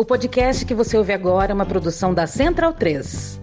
O podcast que você ouve agora é uma produção da Central 3.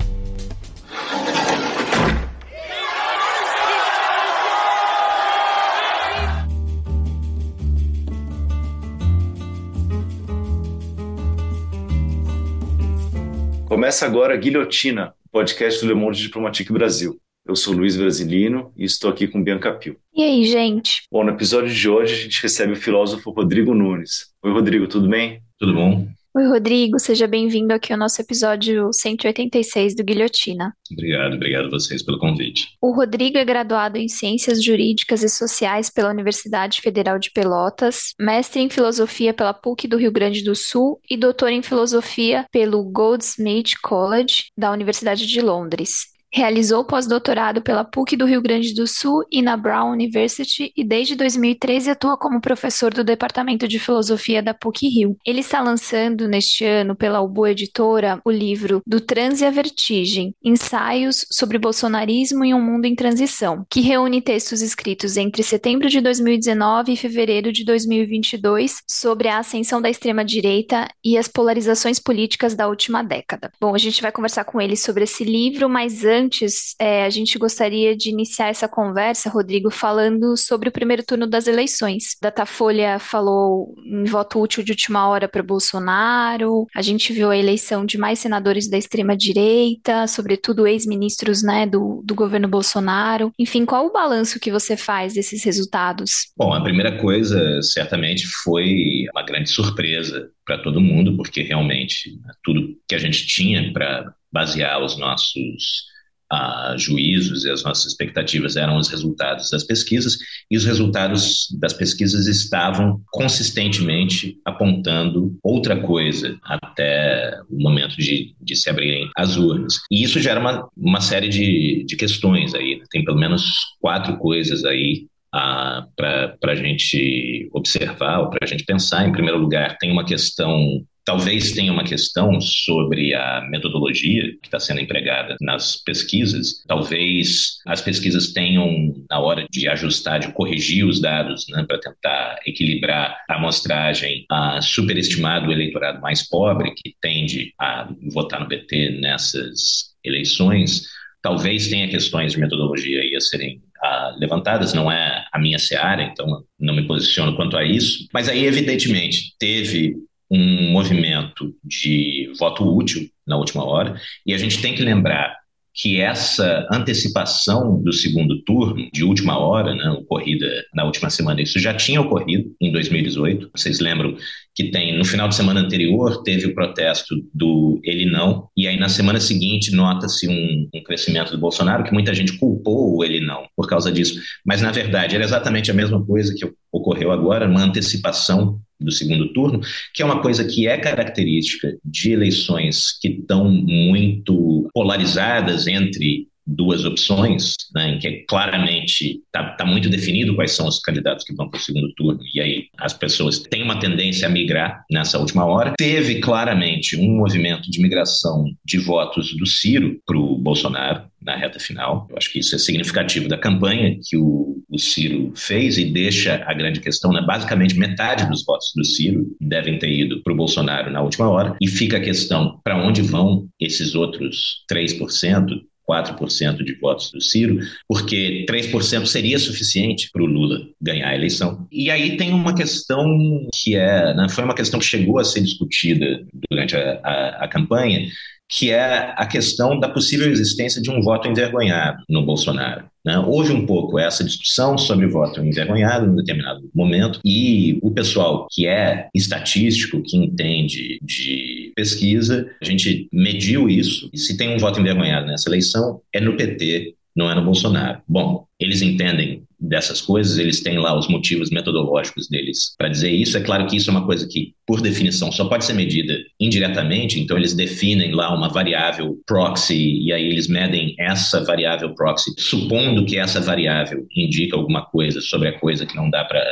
Começa agora Guilhotina, podcast do Le Monde Diplomatique Brasil. Eu sou Luiz Brasilino e estou aqui com Bianca Pio. E aí, gente? Bom, no episódio de hoje a gente recebe o filósofo Rodrigo Nunes. Oi, Rodrigo, tudo bem? Tudo bom? Oi, Rodrigo, seja bem-vindo aqui ao nosso episódio 186 do Guilhotina. Obrigado, obrigado a vocês pelo convite. O Rodrigo é graduado em Ciências Jurídicas e Sociais pela Universidade Federal de Pelotas, mestre em Filosofia pela PUC do Rio Grande do Sul e doutor em Filosofia pelo Goldsmith College da Universidade de Londres. Realizou pós-doutorado pela PUC do Rio Grande do Sul e na Brown University e desde 2013 atua como professor do Departamento de Filosofia da PUC Rio. Ele está lançando neste ano pela Ubu Editora o livro Do Transe à Vertigem, Ensaios sobre Bolsonarismo em um Mundo em Transição, que reúne textos escritos entre setembro de 2019 e fevereiro de 2022 sobre a ascensão da extrema-direita e as polarizações políticas da última década. Bom, a gente vai conversar com ele sobre esse livro, mas antes antes, é, a gente gostaria de iniciar essa conversa, Rodrigo, falando sobre o primeiro turno das eleições. Datafolha falou em voto útil de última hora para Bolsonaro, a gente viu a eleição de mais senadores da extrema-direita, sobretudo ex-ministros né, do, do governo Bolsonaro. Enfim, qual o balanço que você faz desses resultados? Bom, a primeira coisa, certamente, foi uma grande surpresa para todo mundo, porque realmente né, tudo que a gente tinha para basear os nossos a juízos e as nossas expectativas eram os resultados das pesquisas, e os resultados das pesquisas estavam consistentemente apontando outra coisa até o momento de, de se abrirem as urnas. E isso gera uma, uma série de, de questões aí, né? tem pelo menos quatro coisas aí ah, para a gente observar ou para a gente pensar. Em primeiro lugar, tem uma questão Talvez tenha uma questão sobre a metodologia que está sendo empregada nas pesquisas. Talvez as pesquisas tenham, na hora de ajustar, de corrigir os dados, né, para tentar equilibrar a amostragem, a superestimado o eleitorado mais pobre, que tende a votar no PT nessas eleições. Talvez tenha questões de metodologia aí a serem ah, levantadas, não é a minha seara, então não me posiciono quanto a isso. Mas aí, evidentemente, teve um movimento de voto útil na última hora, e a gente tem que lembrar que essa antecipação do segundo turno, de última hora, né, ocorrida na última semana, isso já tinha ocorrido em 2018. Vocês lembram que tem no final de semana anterior teve o protesto do ele não, e aí na semana seguinte nota-se um, um, crescimento do Bolsonaro, que muita gente culpou o ele não por causa disso. Mas na verdade era exatamente a mesma coisa que ocorreu agora, uma antecipação do segundo turno, que é uma coisa que é característica de eleições que estão muito polarizadas entre duas opções, né, em que claramente está tá muito definido quais são os candidatos que vão para o segundo turno, e aí as pessoas têm uma tendência a migrar nessa última hora. Teve claramente um movimento de migração de votos do Ciro para o Bolsonaro, na reta final. Eu acho que isso é significativo da campanha que o, o Ciro fez e deixa a grande questão, né? basicamente metade dos votos do Ciro devem ter ido para o Bolsonaro na última hora, e fica a questão para onde vão esses outros 3%, 4% de votos do Ciro, porque 3% seria suficiente para o Lula ganhar a eleição. E aí tem uma questão que é, né, foi uma questão que chegou a ser discutida durante a, a, a campanha, que é a questão da possível existência de um voto envergonhado no Bolsonaro. Né? Houve um pouco essa discussão sobre voto envergonhado em determinado momento, e o pessoal que é estatístico, que entende de pesquisa, a gente mediu isso, e se tem um voto envergonhado nessa eleição, é no PT, não é no Bolsonaro. Bom, eles entendem dessas coisas, eles têm lá os motivos metodológicos deles para dizer isso. É claro que isso é uma coisa que, por definição, só pode ser medida indiretamente, então eles definem lá uma variável proxy e aí eles medem essa variável proxy, supondo que essa variável indica alguma coisa sobre a coisa que não dá para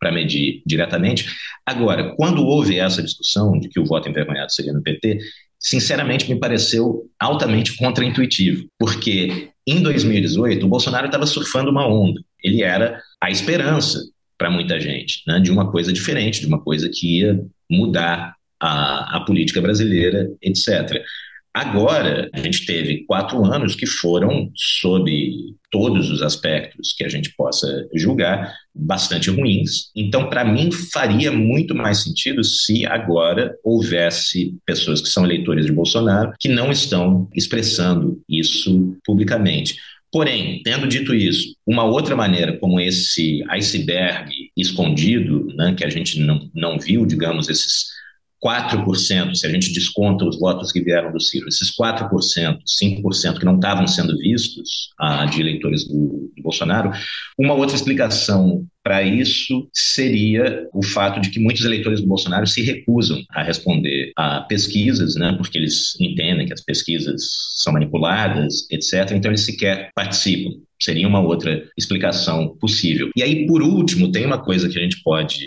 para medir diretamente. Agora, quando houve essa discussão de que o voto envergonhado seria no PT, sinceramente me pareceu altamente contraintuitivo, porque em 2018 o Bolsonaro estava surfando uma onda. Ele era a esperança para muita gente, né, de uma coisa diferente, de uma coisa que ia mudar a, a política brasileira, etc. Agora, a gente teve quatro anos que foram, sob todos os aspectos que a gente possa julgar, bastante ruins. Então, para mim, faria muito mais sentido se agora houvesse pessoas que são eleitores de Bolsonaro que não estão expressando isso publicamente. Porém, tendo dito isso, uma outra maneira como esse iceberg escondido, né, que a gente não, não viu, digamos, esses 4%, se a gente desconta os votos que vieram do Ciro, esses 4%, 5% que não estavam sendo vistos ah, de eleitores do, do Bolsonaro, uma outra explicação para isso seria o fato de que muitos eleitores do Bolsonaro se recusam a responder a pesquisas, né, porque eles entendem que as pesquisas são manipuladas, etc. Então eles sequer participam. Seria uma outra explicação possível. E aí, por último, tem uma coisa que a gente pode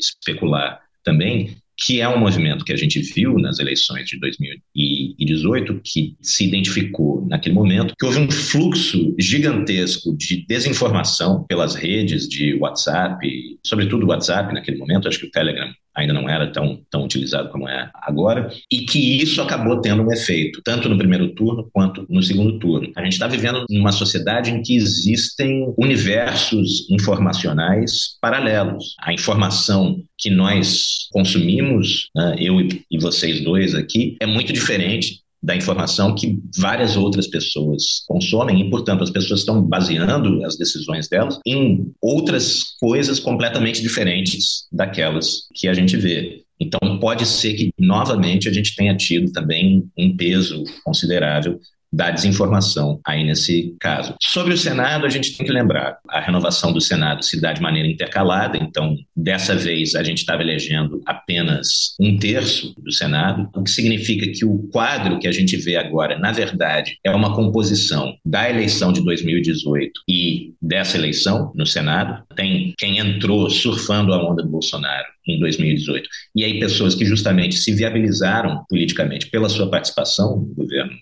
especular também, que é um movimento que a gente viu nas eleições de 2018, que se identificou naquele momento, que houve um fluxo gigantesco de desinformação pelas redes de WhatsApp, sobretudo WhatsApp naquele momento, acho que o Telegram ainda não era tão, tão utilizado como é agora, e que isso acabou tendo um efeito, tanto no primeiro turno quanto no segundo turno. A gente está vivendo numa sociedade em que existem universos informacionais paralelos. A informação que nós consumimos, né, eu e vocês dois aqui, é muito diferente da informação que várias outras pessoas consomem e, portanto, as pessoas estão baseando as decisões delas em outras coisas completamente diferentes daquelas que a gente vê. Então, pode ser que, novamente, a gente tenha tido também um peso considerável da desinformação aí nesse caso. Sobre o Senado, a gente tem que lembrar, a renovação do Senado se dá de maneira intercalada, então dessa vez a gente estava elegendo apenas um terço do Senado, o que significa que o quadro que a gente vê agora, na verdade, é uma composição da eleição de 2018 e dessa eleição no Senado. Tem quem entrou surfando a onda do Bolsonaro em 2018. E aí pessoas que justamente se viabilizaram politicamente pela sua participação no governo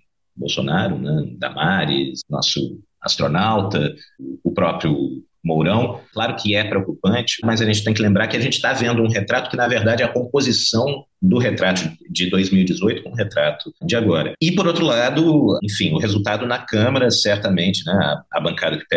Bolsonaro, né, Damares, nosso astronauta, o próprio Mourão. Claro que é preocupante, mas a gente tem que lembrar que a gente está vendo um retrato que, na verdade, é a composição do retrato de 2018 com o retrato de agora. E, por outro lado, enfim, o resultado na Câmara, certamente, né, a, bancada que o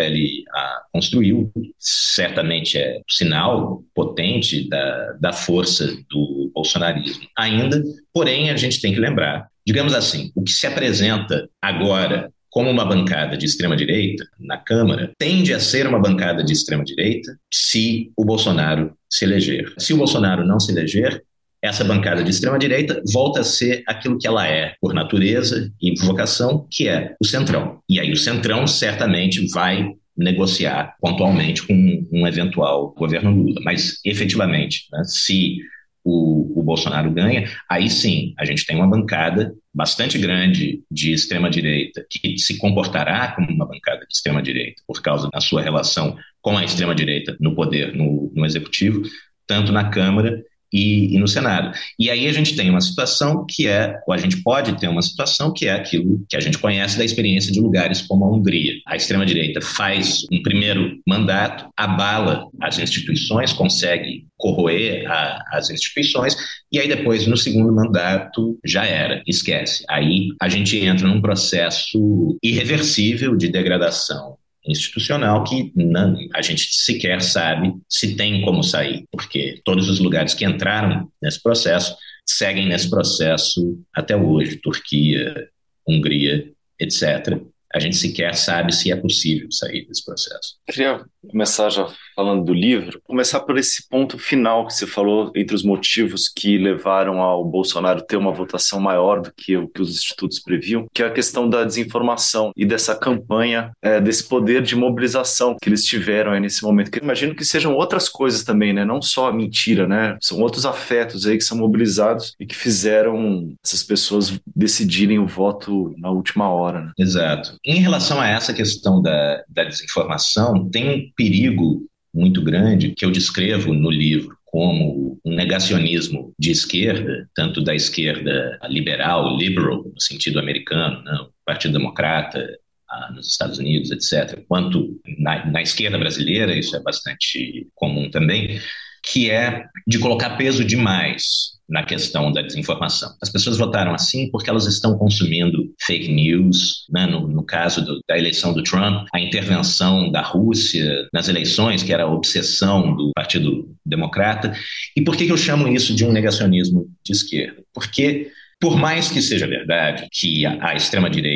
construiu, certamente é um sinal potente da, da força do bolsonarismo. Ainda, porém, a gente tem que lembrar Digamos assim, o que se apresenta agora como uma bancada de extrema-direita na Câmara tende a ser uma bancada de extrema-direita se o Bolsonaro se eleger. Se o Bolsonaro não se eleger, essa bancada de extrema-direita volta a ser aquilo que ela é por natureza e vocação, que é o centrão. E aí o centrão certamente vai negociar pontualmente com um eventual governo Lula. Mas, efetivamente, né, se o, o Bolsonaro ganha, aí sim a gente tem uma bancada bastante grande de extrema-direita que se comportará como uma bancada de extrema-direita por causa da sua relação com a extrema-direita no poder, no, no executivo, tanto na Câmara e, e, no Senado. E aí a gente tem uma situação que é, ou a gente pode ter uma situação que é aquilo que a gente conhece da experiência de lugares como a Hungria. A extrema-direita faz um primeiro mandato, abala as instituições, consegue corroer a, as instituições, e aí depois, no segundo mandato, já era, esquece. Aí a gente entra num processo irreversível de degradação institucional que não, a gente sequer sabe se tem como sair, porque todos os lugares que entraram nesse processo seguem nesse processo até hoje, Turquia, Hungria, etc a gente sequer sabe se é possível sair desse processo. Queria começar já falando do livro, começar por esse ponto final que você falou entre os motivos que levaram ao Bolsonaro ter uma votação maior do que o que os institutos previam, que é a questão da desinformação e dessa campanha, é, desse poder de mobilização que eles tiveram aí nesse momento. Que eu imagino que sejam outras coisas também, né? Não só a mentira, né? São outros afetos aí que são mobilizados e que fizeram essas pessoas decidirem o voto na última hora. Né? Exato. Em relação a essa questão da, da desinformação, tem um perigo muito grande que eu descrevo no livro como um negacionismo de esquerda, tanto da esquerda liberal, liberal, no sentido americano, né, o Partido Democrata ah, nos Estados Unidos, etc., quanto na, na esquerda brasileira, isso é bastante comum também, que é de colocar peso demais na questão da desinformação. As pessoas votaram assim porque elas estão consumindo fake news, né? no, no, caso do, da eleição do Trump, a intervenção da Rússia nas eleições, que era a obsessão do Partido Democrata. E por que, que eu chamo isso de um negacionismo de esquerda? Porque por mais que seja verdade que a, a extrema-direita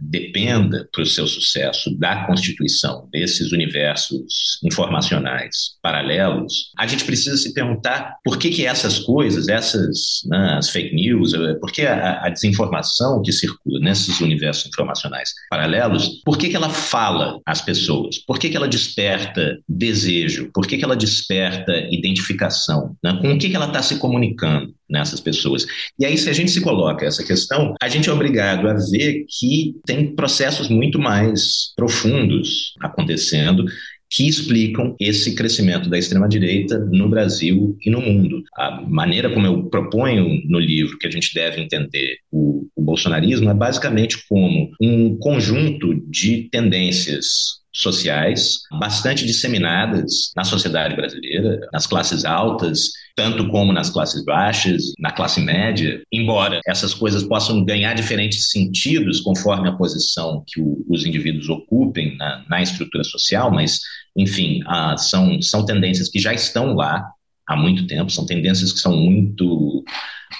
dependa para o seu sucesso da constituição desses universos informacionais paralelos, a gente precisa se perguntar por que, que essas coisas, essas né, as fake news, por que a, a, desinformação que circula nesses universos informacionais paralelos, por que, que ela fala às pessoas? Por que, que ela desperta desejo? Por que, que ela desperta identificação? Né? Com o que, que ela está se comunicando? nessas pessoas. E aí, se a gente se coloca essa questão, a gente é obrigado a ver que tem processos muito mais profundos acontecendo que explicam esse crescimento da extrema-direita no Brasil e no mundo. A maneira como eu proponho no livro que a gente deve entender o, o bolsonarismo é basicamente como um conjunto de tendências sociais bastante disseminadas na sociedade brasileira, nas classes altas, tanto como nas classes baixas, na classe média, embora essas coisas possam ganhar diferentes sentidos conforme a posição que o, os indivíduos ocupem na, na, estrutura social, mas, enfim, ah, são, são tendências que já estão lá há muito tempo, são tendências que são muito,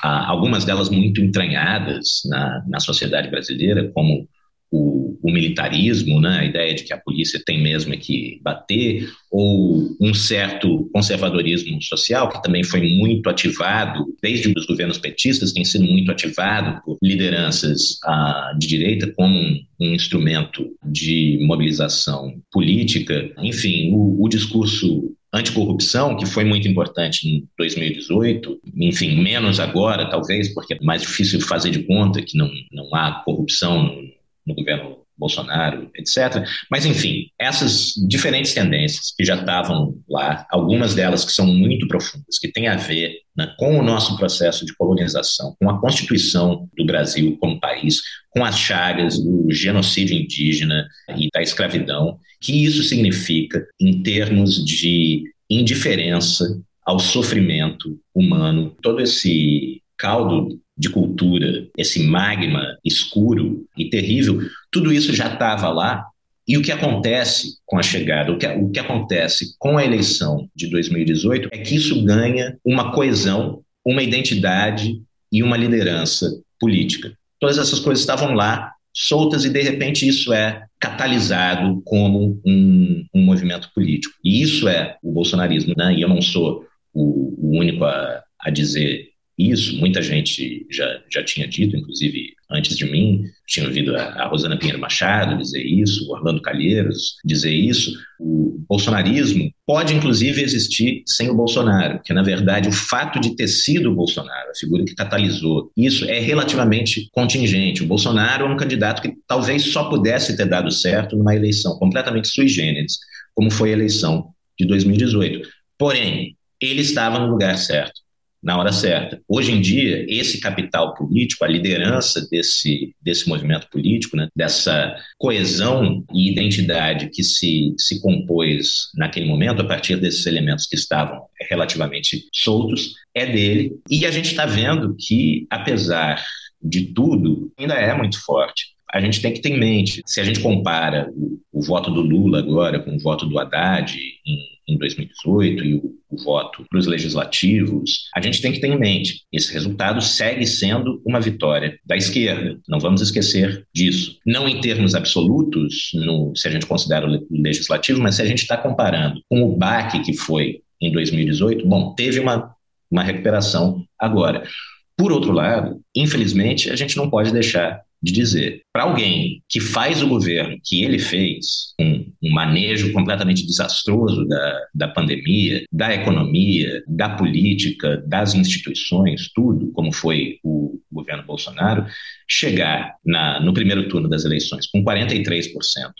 ah, algumas delas muito entranhadas na, na sociedade brasileira, como o, o, militarismo, né, a ideia de que a polícia tem mesmo que bater, ou um certo conservadorismo social, que também foi muito ativado, desde os governos petistas, tem sido muito ativado por lideranças ah, de direita como um, um, instrumento de mobilização política. Enfim, o, o discurso anticorrupção, que foi muito importante em 2018, enfim, menos agora, talvez, porque é mais difícil fazer de conta que não, não há corrupção no governo Bolsonaro, etc. Mas, enfim, essas diferentes tendências que já estavam lá, algumas delas que são muito profundas, que têm a ver né, com o nosso processo de colonização, com a constituição do Brasil como país, com as chagas do genocídio indígena e da escravidão, que isso significa em termos de indiferença ao sofrimento humano, todo esse caldo de cultura, esse magma escuro e terrível, tudo isso já estava lá. E o que acontece com a chegada, o que, o que acontece com a eleição de 2018 é que isso ganha uma coesão, uma identidade e uma liderança política. Todas essas coisas estavam lá, soltas, e de repente isso é catalisado como um, um movimento político. E isso é o bolsonarismo, né? E eu não sou o, o único a, a dizer isso, muita gente já, já tinha dito, inclusive antes de mim, tinha ouvido a, a Rosana Pinheiro Machado dizer isso, o Orlando Calheiros dizer isso. O bolsonarismo pode, inclusive, existir sem o Bolsonaro, porque, na verdade, o fato de ter sido o Bolsonaro, a figura que catalisou isso, é relativamente contingente. O Bolsonaro é um candidato que talvez só pudesse ter dado certo numa eleição completamente sui generis, como foi a eleição de 2018. Porém, ele estava no lugar certo na hora certa. Hoje em dia, esse capital político, a liderança desse, desse movimento político, né, dessa coesão e identidade que se, se compôs naquele momento, a partir desses elementos que estavam relativamente soltos, é dele. E a gente está vendo que, apesar de tudo, ainda é muito forte a gente tem que ter em mente, se a gente compara o, o voto do Lula agora com o voto do Haddad em em 2018 e o, o voto para os legislativos, a gente tem que ter em mente, esse resultado segue sendo uma vitória da esquerda. Não vamos esquecer disso. Não em termos absolutos, no, se a gente considera o legislativo, mas se a gente está comparando com o baque que foi em 2018, bom, teve uma, uma recuperação agora. Por outro lado, infelizmente, a gente não pode deixar de dizer para alguém que faz o governo que ele fez, um, um, manejo completamente desastroso da, da pandemia, da economia, da política, das instituições, tudo, como foi o governo Bolsonaro, chegar na, no primeiro turno das eleições com 43%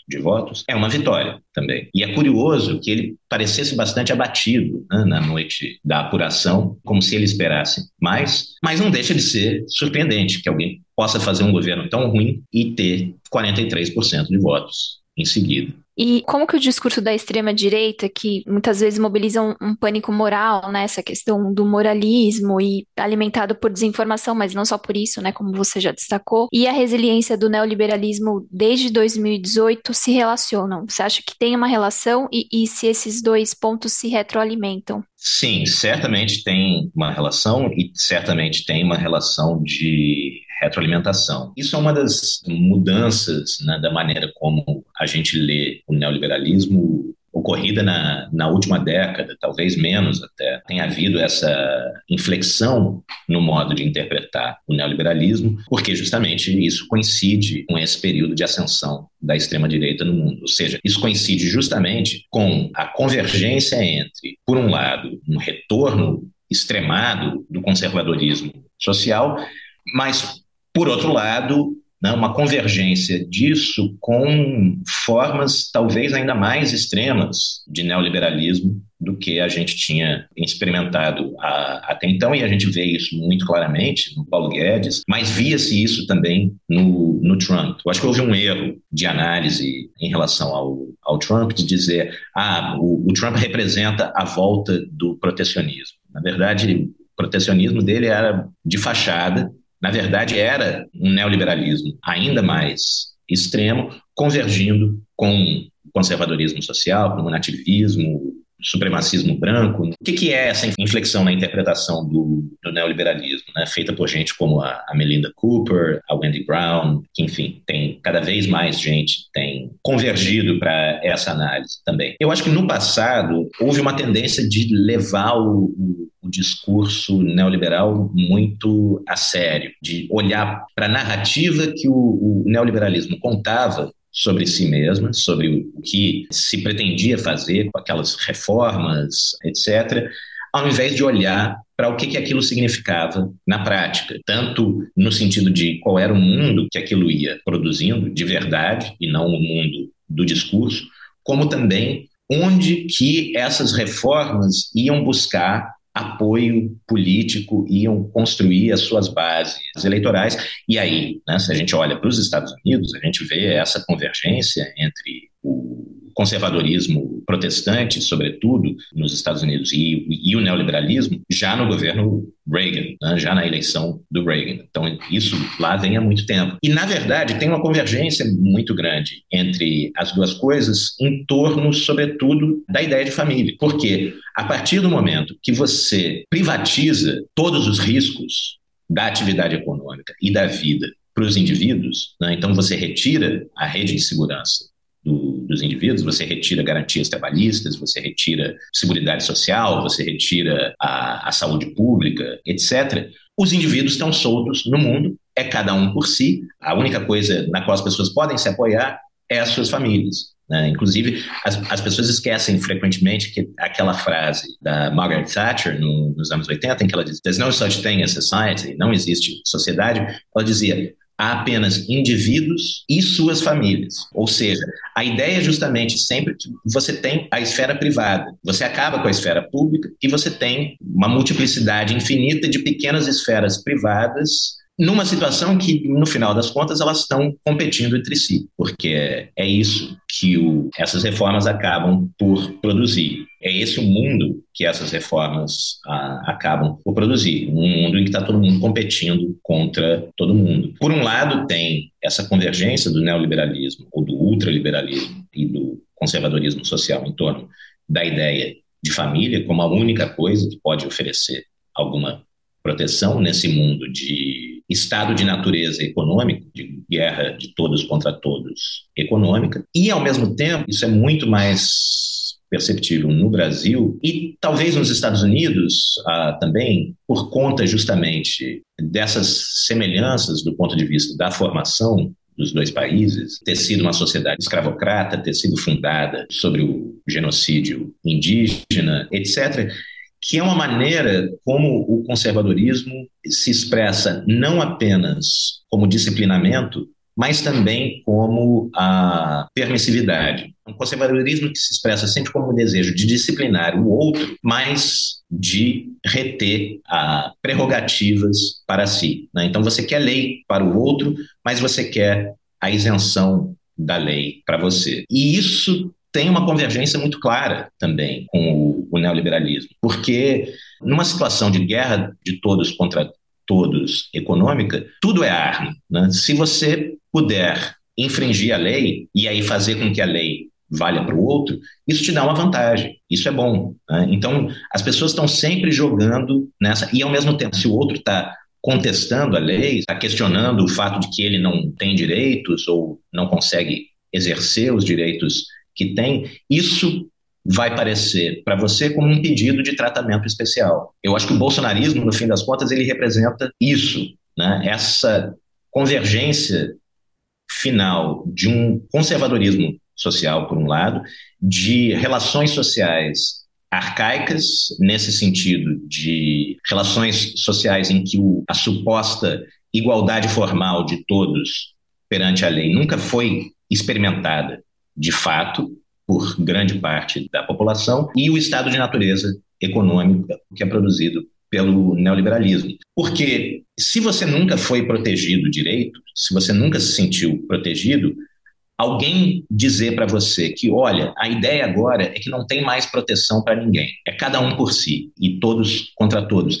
de votos é uma vitória também. E é curioso que ele parecesse bastante abatido né, na noite da apuração, como se ele esperasse mais, mas não deixa de ser surpreendente que alguém possa fazer um governo tão ruim e ter 43% de votos em seguida. E como que o discurso da extrema-direita, que muitas vezes mobiliza um, um, pânico moral, né, essa questão do moralismo e alimentado por desinformação, mas não só por isso, né, como você já destacou, e a resiliência do neoliberalismo desde 2018 se relacionam? Você acha que tem uma relação e, e se esses dois pontos se retroalimentam? Sim, certamente tem uma relação e certamente tem uma relação de retroalimentação. Isso é uma das mudanças né, da maneira como a gente lê o neoliberalismo ocorrida na, na última década, talvez menos até, tem havido essa inflexão no modo de interpretar o neoliberalismo, porque justamente isso coincide com esse período de ascensão da extrema-direita no mundo. Ou seja, isso coincide justamente com a convergência entre, por um lado, um retorno extremado do conservadorismo social, mas por outro lado, né, uma convergência disso com formas talvez ainda mais extremas de neoliberalismo do que a gente tinha experimentado a, até então, e a gente vê isso muito claramente no Paulo Guedes, mas via-se isso também no, no Trump. Eu acho que houve um erro de análise em relação ao, ao Trump de dizer ah, o, o Trump representa a volta do protecionismo. Na verdade, o protecionismo dele era de fachada, na verdade, era um neoliberalismo ainda mais extremo, convergindo com o conservadorismo social, com o nativismo, supremacismo branco. O que, que, é essa inflexão na interpretação do, do neoliberalismo, né? feita por gente como a, a, Melinda Cooper, a Wendy Brown, que, enfim, tem cada vez mais gente tem convergido para essa análise também. Eu acho que no passado houve uma tendência de levar o, o o discurso neoliberal muito a sério, de olhar para a narrativa que o, o neoliberalismo contava sobre si mesma, sobre o que se pretendia fazer com aquelas reformas, etc., ao invés de olhar para o que, que aquilo significava na prática, tanto no sentido de qual era o mundo que aquilo ia produzindo de verdade e não o mundo do discurso, como também onde que essas reformas iam buscar apoio político, iam construir as suas bases eleitorais. E aí, né, se a gente olha para os Estados Unidos, a gente vê essa convergência entre o conservadorismo protestante, sobretudo nos Estados Unidos, e, e o neoliberalismo, já no governo Reagan, né, já na eleição do Reagan. Então, isso lá vem há muito tempo. E, na verdade, tem uma convergência muito grande entre as duas coisas em torno, sobretudo, da ideia de família. Porque, a partir do momento que você privatiza todos os riscos da atividade econômica e da vida para os indivíduos, né, então você retira a rede de segurança do, dos indivíduos, você retira garantias trabalhistas, você retira seguridade social, você retira a, a saúde pública, etc. Os indivíduos estão soltos no mundo, é cada um por si. A única coisa na qual as pessoas podem se apoiar é as suas famílias. Né? Inclusive, as, as pessoas esquecem frequentemente que aquela frase da Margaret Thatcher no, nos anos 80, em que ela diz: There's no such thing as society, não existe sociedade. Ela dizia: há apenas indivíduos e suas famílias. Ou seja, a ideia é justamente sempre que você tem a esfera privada, você acaba com a esfera pública e você tem uma multiplicidade infinita de pequenas esferas privadas numa situação que, no final das contas, elas estão competindo entre si, porque é isso que o, essas reformas acabam por produzir. É esse o mundo que essas reformas ah, acabam por produzir, um mundo em que está todo mundo competindo contra todo mundo. Por um lado, tem essa convergência do neoliberalismo, ou do ultraliberalismo e do conservadorismo social em torno da ideia de família como a única coisa que pode oferecer alguma proteção nesse mundo de estado de natureza econômico, de guerra de todos contra todos econômica, e ao mesmo tempo, isso é muito mais perceptível no Brasil e talvez nos Estados Unidos ah, também, por conta justamente dessas semelhanças do ponto de vista da formação dos dois países, ter sido uma sociedade escravocrata, ter sido fundada sobre o genocídio indígena, etc que é uma maneira como o conservadorismo se expressa não apenas como disciplinamento, mas também como a permissividade. Um conservadorismo que se expressa sempre como o desejo de disciplinar o outro, mas de reter a prerrogativas para si. Né? Então você quer lei para o outro, mas você quer a isenção da lei para você. E isso tem uma convergência muito clara também com o, o neoliberalismo, porque numa situação de guerra de todos contra todos econômica, tudo é arma. Né? Se você puder infringir a lei e aí fazer com que a lei valha para o outro, isso te dá uma vantagem. Isso é bom. Né? Então, as pessoas estão sempre jogando nessa. E, ao mesmo tempo, se o outro está contestando a lei, está questionando o fato de que ele não tem direitos ou não consegue exercer os direitos que tem, isso vai parecer para você como um pedido de tratamento especial. Eu acho que o bolsonarismo, no fim das contas, ele representa isso, né? essa convergência final de um conservadorismo social, por um lado, de relações sociais arcaicas, nesse sentido de relações sociais em que o, a suposta igualdade formal de todos perante a lei nunca foi experimentada de fato por grande parte da população, e o estado de natureza econômica que é produzido pelo neoliberalismo. Porque se você nunca foi protegido direito, se você nunca se sentiu protegido, alguém dizer para você que, olha, a ideia agora é que não tem mais proteção para ninguém, é cada um por si e todos contra todos.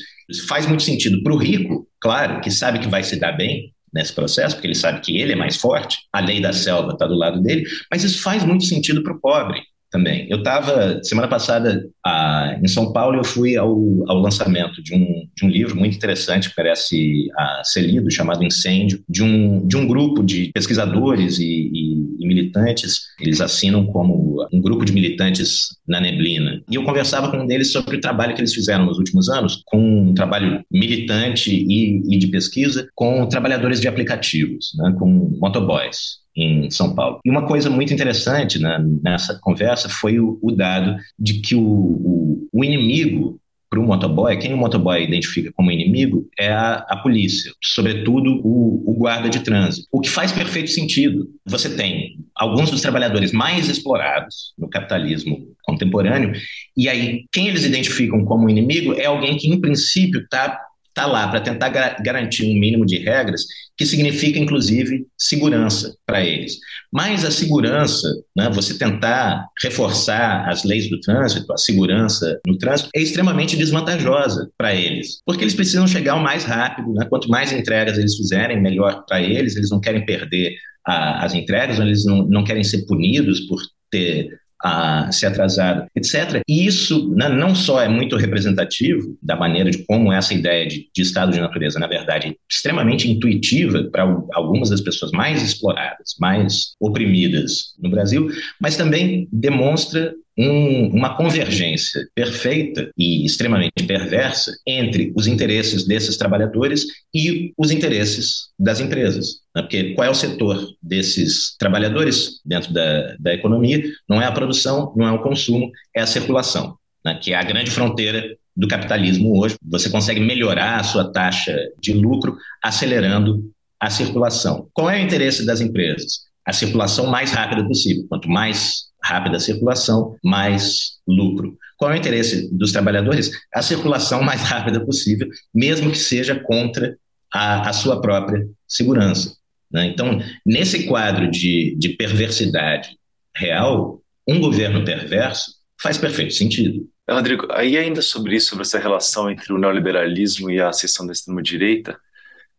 Faz muito sentido para o rico, claro, que sabe que vai se dar bem nesse processo, porque ele sabe que ele é mais forte, a lei da selva está do lado dele, mas isso faz muito sentido para o pobre, também. Eu estava, semana passada, ah, em São Paulo, eu fui ao, ao lançamento de um, de um livro muito interessante que parece ah, ser lido, chamado Incêndio, de um, de um grupo de pesquisadores e, e, e, militantes. Eles assinam como um grupo de militantes na neblina. E eu conversava com um deles sobre o trabalho que eles fizeram nos últimos anos, com um trabalho militante e, e de pesquisa com trabalhadores de aplicativos, né, com motoboys em São Paulo. E uma coisa muito interessante né, nessa conversa foi o, o, dado de que o, o, o inimigo para o motoboy, quem o motoboy identifica como inimigo é a, a polícia, sobretudo o, o, guarda de trânsito. O que faz perfeito sentido. Você tem alguns dos trabalhadores mais explorados no capitalismo contemporâneo, e aí quem eles identificam como inimigo é alguém que, em princípio, está está lá para tentar garantir um mínimo de regras, que significa, inclusive, segurança para eles. Mas a segurança, né, você tentar reforçar as leis do trânsito, a segurança no trânsito, é extremamente desvantajosa para eles, porque eles precisam chegar o mais rápido, né, quanto mais entregas eles fizerem, melhor para eles, eles não querem perder a, as entregas, eles não, não querem ser punidos por ter a ser atrasado, etc. E isso né, não só é muito representativo da maneira de como essa ideia de, de estado de natureza, na verdade, é extremamente intuitiva para algumas das pessoas mais exploradas, mais oprimidas no Brasil, mas também demonstra um, uma convergência perfeita e extremamente perversa entre os interesses desses trabalhadores e os interesses das empresas. Né? Porque qual é o setor desses trabalhadores dentro da, da economia? Não é a produção, não é o consumo, é a circulação, né? que é a grande fronteira do capitalismo hoje. Você consegue melhorar a sua taxa de lucro acelerando a circulação. Qual é o interesse das empresas? A circulação mais rápida possível. Quanto mais rápida circulação, mais lucro. Qual é o interesse dos trabalhadores? A circulação mais rápida possível, mesmo que seja contra a, a sua própria segurança. Né? Então, nesse quadro de, de perversidade real, um governo perverso faz perfeito sentido. Rodrigo, aí ainda sobre isso, sobre essa relação entre o neoliberalismo e a ascensão da extrema-direita,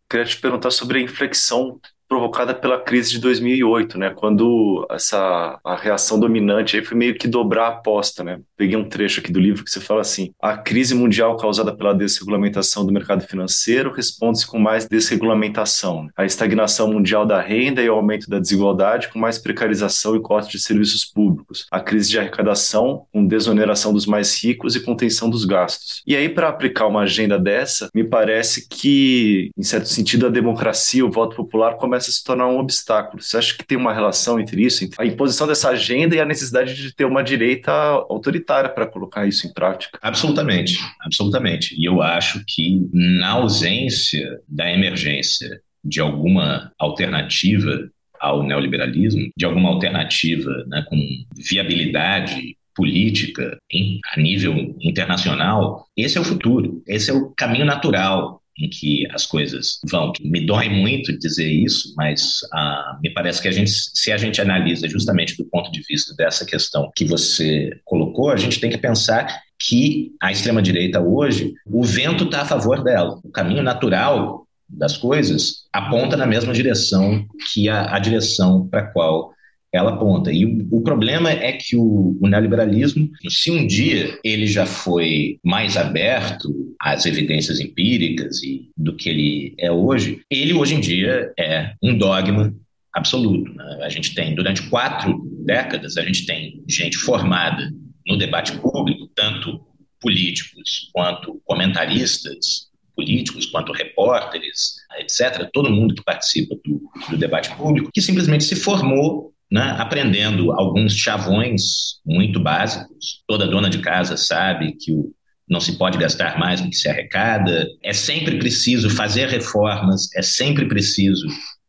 queria te perguntar sobre a inflexão provocada pela crise de 2008, né? Quando essa a reação dominante aí foi meio que dobrar a aposta, né? Peguei um trecho aqui do livro que você fala assim: a crise mundial causada pela desregulamentação do mercado financeiro responde-se com mais desregulamentação, a estagnação mundial da renda e o aumento da desigualdade com mais precarização e corte de serviços públicos, a crise de arrecadação com desoneração dos mais ricos e contenção dos gastos. E aí para aplicar uma agenda dessa, me parece que, em certo sentido, a democracia, o voto popular começa começa a se tornar um obstáculo. Você acha que tem uma relação entre isso, entre a imposição dessa agenda e a necessidade de ter uma direita autoritária para colocar isso em prática? Absolutamente, absolutamente. E eu acho que na ausência da emergência de alguma alternativa ao neoliberalismo, de alguma alternativa né, com viabilidade política em, a nível internacional, esse é o futuro, esse é o caminho natural em que as coisas vão. Me dói muito dizer isso, mas ah, me parece que a gente, se a gente analisa justamente do ponto de vista dessa questão que você colocou, a gente tem que pensar que a extrema-direita hoje, o vento está a favor dela. O caminho natural das coisas aponta na mesma direção que a, a direção para a qual ela aponta. E o, o problema é que o, o, neoliberalismo, se um dia ele já foi mais aberto às evidências empíricas e do que ele é hoje, ele hoje em dia é um dogma absoluto. Né? A gente tem, durante quatro décadas, a gente tem gente formada no debate público, tanto políticos quanto comentaristas políticos, quanto repórteres, etc., todo mundo que participa do, do debate público, que simplesmente se formou né, aprendendo alguns chavões muito básicos. Toda dona de casa sabe que o, não se pode gastar mais do que se arrecada, é sempre preciso fazer reformas, é sempre preciso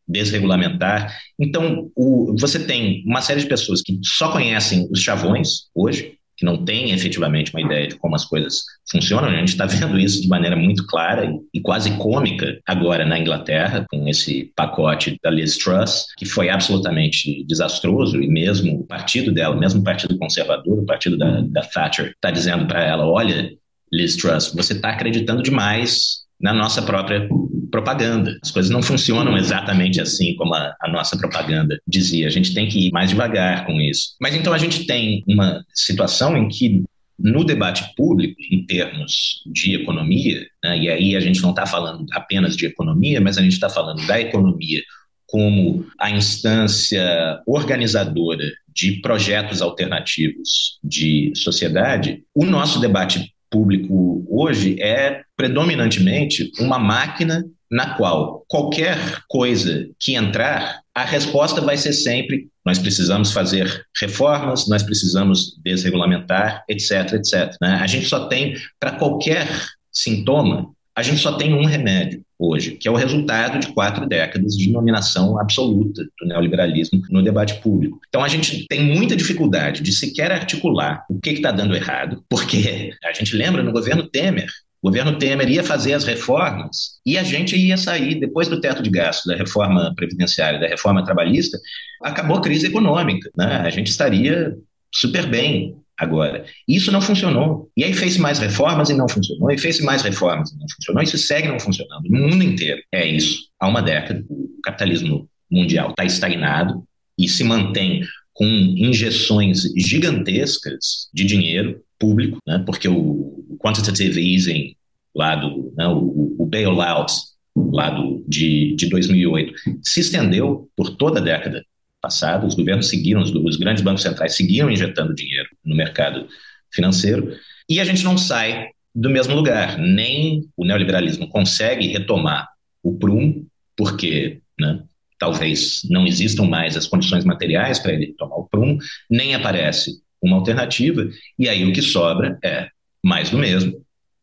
desregulamentar. Então, o, você tem uma série de pessoas que só conhecem os chavões hoje, que não tem efetivamente uma ideia de como as coisas funcionam. A gente está vendo isso de maneira muito clara e, e, quase cômica agora na Inglaterra, com esse pacote da Liz Truss, que foi absolutamente desastroso, e mesmo o partido dela, mesmo o Partido Conservador, o partido da, da Thatcher, está dizendo para ela: olha, Liz Truss, você está acreditando demais na nossa própria propaganda. As coisas não funcionam exatamente assim como a, a, nossa propaganda dizia. A gente tem que ir mais devagar com isso. Mas então a gente tem uma situação em que no debate público, em termos de economia, né, e aí a gente não está falando apenas de economia, mas a gente está falando da economia como a instância organizadora de projetos alternativos de sociedade, o nosso debate público hoje é predominantemente uma máquina na qual qualquer coisa que entrar, a resposta vai ser sempre: nós precisamos fazer reformas, nós precisamos desregulamentar, etc, etc. Né? A gente só tem, para qualquer sintoma, a gente só tem um remédio hoje, que é o resultado de quatro décadas de dominação absoluta do neoliberalismo no debate público. Então a gente tem muita dificuldade de sequer articular o que está dando errado, porque a gente lembra no governo Temer, o governo Temer ia fazer as reformas e a gente ia sair, depois do teto de gastos, da reforma previdenciária, da reforma trabalhista, acabou a crise econômica. Né? A gente estaria super bem agora. Isso não funcionou. E aí fez mais reformas e não funcionou, e fez mais reformas e não funcionou. Isso segue não funcionando no mundo inteiro. É isso. Há uma década, o capitalismo mundial está estagnado e se mantém com injeções gigantescas de dinheiro público, né, porque o quantitative easing lá do né, o, o bailout lá do, de, de 2008 se estendeu por toda a década passada, os governos seguiram, os, os grandes bancos centrais seguiram injetando dinheiro no mercado financeiro, e a gente não sai do mesmo lugar. Nem o neoliberalismo consegue retomar o prumo, porque né, talvez não existam mais as condições materiais para ele tomar o prumo, nem aparece uma alternativa, e aí o que sobra é mais do mesmo.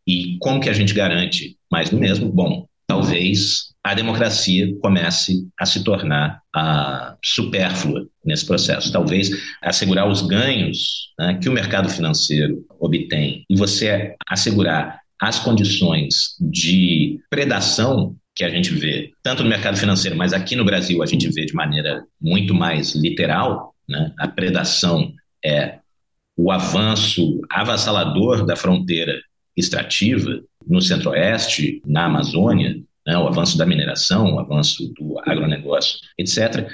E como que a gente garante mais do mesmo? Bom, talvez a democracia comece a se tornar uh, supérflua nesse processo. Talvez assegurar os ganhos né, que o mercado financeiro obtém e você assegurar as condições de predação que a gente vê, tanto no mercado financeiro, mas aqui no Brasil a gente vê de maneira muito mais literal, né? a predação é o avanço avassalador da fronteira extrativa no centro-oeste, na Amazônia, né, o avanço da mineração, o avanço do agronegócio, etc.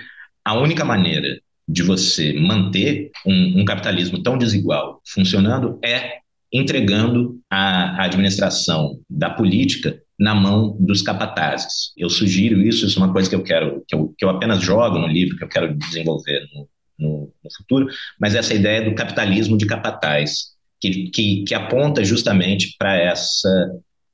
A única maneira de você manter um, um capitalismo tão desigual funcionando é entregando a, administração da política na mão dos capatazes. Eu sugiro isso, isso é uma coisa que eu quero, que eu, que eu apenas jogo no livro, que eu quero desenvolver no, no, no futuro, mas essa ideia do capitalismo de capataz, que, que, que aponta justamente para essa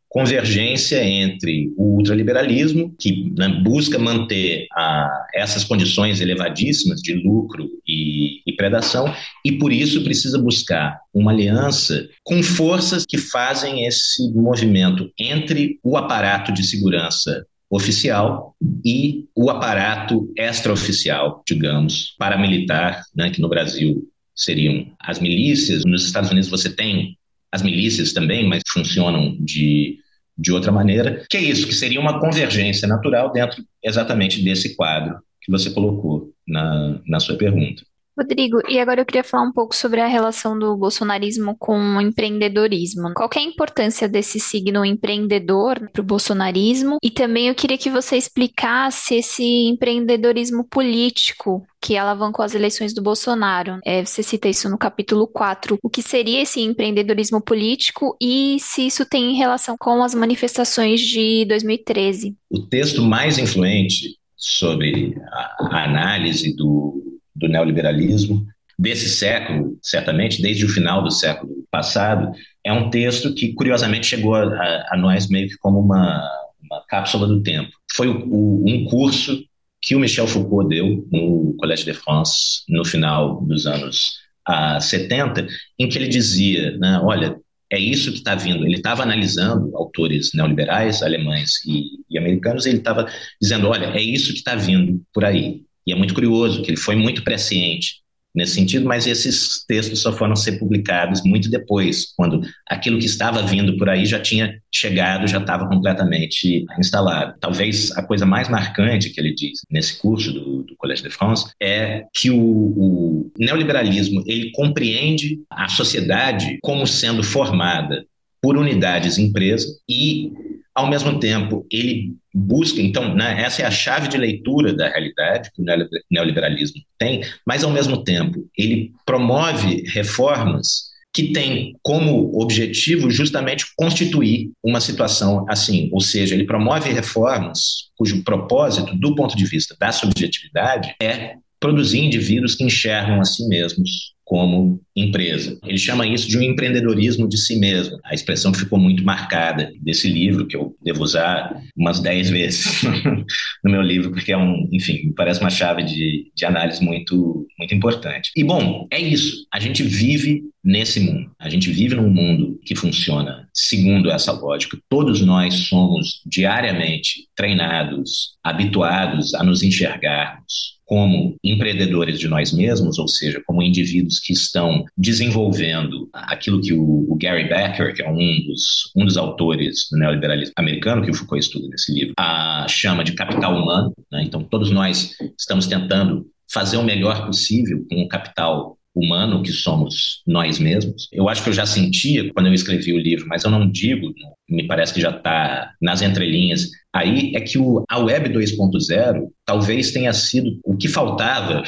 convergência entre o ultraliberalismo, que né, busca manter a, essas condições elevadíssimas de lucro e, e, predação, e por isso precisa buscar uma aliança com forças que fazem esse movimento entre o aparato de segurança oficial e o aparato extraoficial, digamos, paramilitar, né, que no Brasil seriam as milícias. Nos Estados Unidos você tem as milícias também, mas funcionam de de outra maneira, que é isso, que seria uma convergência natural dentro exatamente desse quadro que você colocou na, na sua pergunta. Rodrigo, e agora eu queria falar um pouco sobre a relação do bolsonarismo com o empreendedorismo. Qual é a importância desse signo empreendedor para o bolsonarismo? E também eu queria que você explicasse esse empreendedorismo político que alavancou as eleições do Bolsonaro. É, você cita isso no capítulo 4. O que seria esse empreendedorismo político e se isso tem relação com as manifestações de 2013? O texto mais influente sobre a análise do do neoliberalismo desse século, certamente, desde o final do século passado, é um texto que, curiosamente, chegou a, a, nós meio que como uma, uma cápsula do tempo. Foi o, o, um curso que o Michel Foucault deu no Collège de France no final dos anos a 70, em que ele dizia, né, olha, é isso que está vindo. Ele estava analisando autores neoliberais, alemães e, e americanos, e ele estava dizendo, olha, é isso que está vindo por aí. E é muito curioso que ele foi muito presciente nesse sentido, mas esses textos só foram ser publicados muito depois, quando aquilo que estava vindo por aí já tinha chegado, já estava completamente instalado. Talvez a coisa mais marcante que ele diz nesse curso do, do Collège de France é que o, o neoliberalismo ele compreende a sociedade como sendo formada por unidades empresa e ao mesmo tempo, ele busca, então, né, essa é a chave de leitura da realidade que o neoliberalismo tem, mas, ao mesmo tempo, ele promove reformas que têm como objetivo justamente constituir uma situação assim, ou seja, ele promove reformas cujo propósito, do ponto de vista da subjetividade, é produzir indivíduos que enxergam a si mesmos como empresa. Ele chama isso de um empreendedorismo de si mesmo. A expressão que ficou muito marcada desse livro, que eu devo usar umas dez vezes no meu livro, porque é um, enfim, parece uma chave de, de análise muito, muito importante. E, bom, é isso. A gente vive nesse mundo. A gente vive num mundo que funciona segundo essa lógica. Todos nós somos diariamente treinados, habituados a nos enxergarmos como empreendedores de nós mesmos, ou seja, como indivíduos que estão desenvolvendo aquilo que o, o Gary Becker, que é um dos, um dos autores do neoliberalismo americano, que o Foucault estuda nesse livro, a chama de capital humano. Né? Então, todos nós estamos tentando fazer o melhor possível com o capital humano que somos nós mesmos. Eu acho que eu já sentia quando eu escrevi o livro, mas eu não digo, me parece que já está nas entrelinhas. Aí é que o, a Web 2.0 talvez tenha sido o que faltava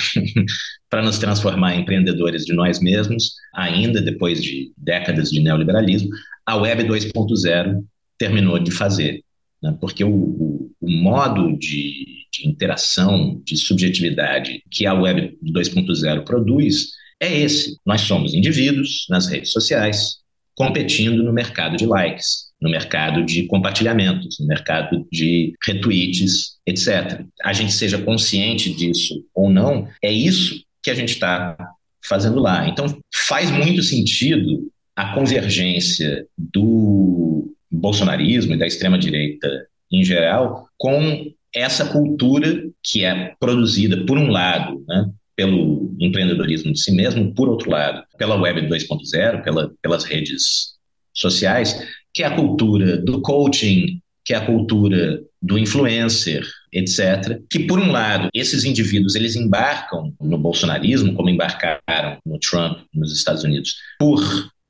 para nos transformar em empreendedores de nós mesmos, ainda depois de décadas de neoliberalismo. A Web 2.0 terminou de fazer. Né? Porque o, o, o modo de, de interação, de subjetividade que a Web 2.0 produz é esse. Nós somos indivíduos nas redes sociais, competindo no mercado de likes, no mercado de compartilhamentos, no mercado de retweets, etc. A gente seja consciente disso ou não, é isso que a gente está fazendo lá. Então, faz muito sentido a convergência do bolsonarismo e da extrema-direita em geral com essa cultura que é produzida, por um lado, né, pelo empreendedorismo de si mesmo, por outro lado, pela web 2.0, pela, pelas redes sociais, que é a cultura do coaching, que é a cultura do influencer, etc. Que por um lado, esses indivíduos eles embarcam no bolsonarismo, como embarcaram no Trump nos Estados Unidos, por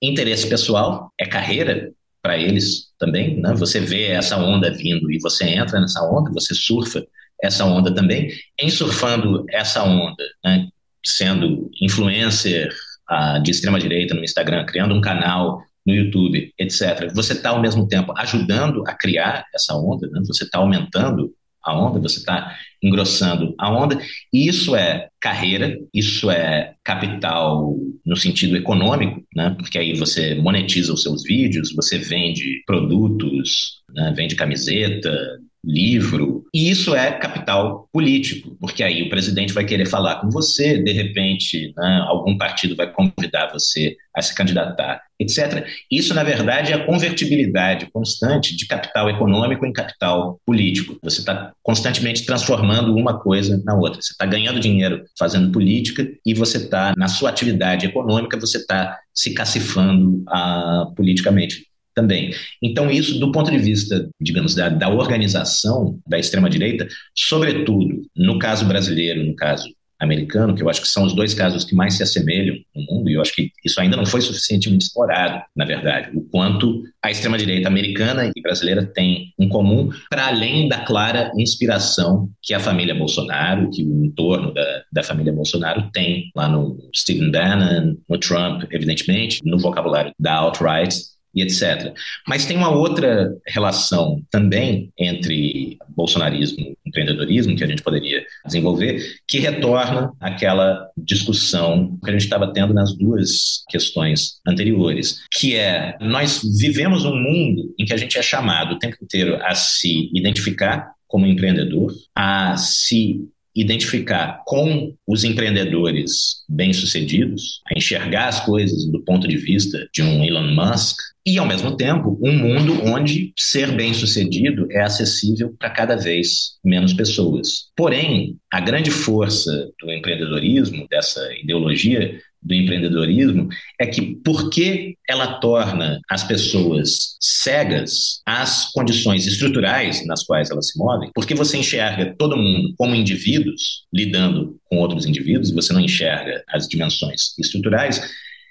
interesse pessoal, é carreira para eles também, né? Você vê essa onda vindo e você entra nessa onda, você surfa essa onda também. Em surfando essa onda, né, sendo influencer uh, de extrema direita no Instagram, criando um canal no YouTube, etc. Você está ao mesmo tempo ajudando a criar essa onda, né? você está aumentando a onda, você está engrossando a onda. E isso é carreira, isso é capital no sentido econômico, né? porque aí você monetiza os seus vídeos, você vende produtos, né? vende camiseta, livro. E isso é capital político, porque aí o presidente vai querer falar com você, de repente, né, algum partido vai convidar você a se candidatar, etc. Isso, na verdade, é a convertibilidade constante de capital econômico em capital político. Você está constantemente transformando uma coisa na outra. Você está ganhando dinheiro fazendo política e você está, na sua atividade econômica, você está se cacifando uh, politicamente também. Então, isso, do ponto de vista, digamos, da, da organização da extrema-direita, sobretudo no caso brasileiro, no caso americano, que eu acho que são os dois casos que mais se assemelham no mundo, e eu acho que isso ainda não foi suficientemente explorado, na verdade, o quanto a extrema-direita americana e brasileira têm em comum, para além da clara inspiração que a família Bolsonaro, que o entorno da, da família Bolsonaro tem lá no Stephen Bannon, no Trump, evidentemente, no vocabulário da alt-right, e etc. Mas tem uma outra relação também entre bolsonarismo e empreendedorismo que a gente poderia desenvolver, que retorna àquela discussão que a gente estava tendo nas duas questões anteriores, que é nós vivemos um mundo em que a gente é chamado o tempo inteiro a se identificar como empreendedor, a se identificar com os empreendedores bem-sucedidos, a enxergar as coisas do ponto de vista de um Elon Musk, e, ao mesmo tempo, um mundo onde ser bem-sucedido é acessível para cada vez menos pessoas. Porém, a grande força do empreendedorismo, dessa ideologia do empreendedorismo é que porque ela torna as pessoas cegas às condições estruturais nas quais elas se movem, porque você enxerga todo mundo como indivíduos lidando com outros indivíduos, você não enxerga as dimensões estruturais,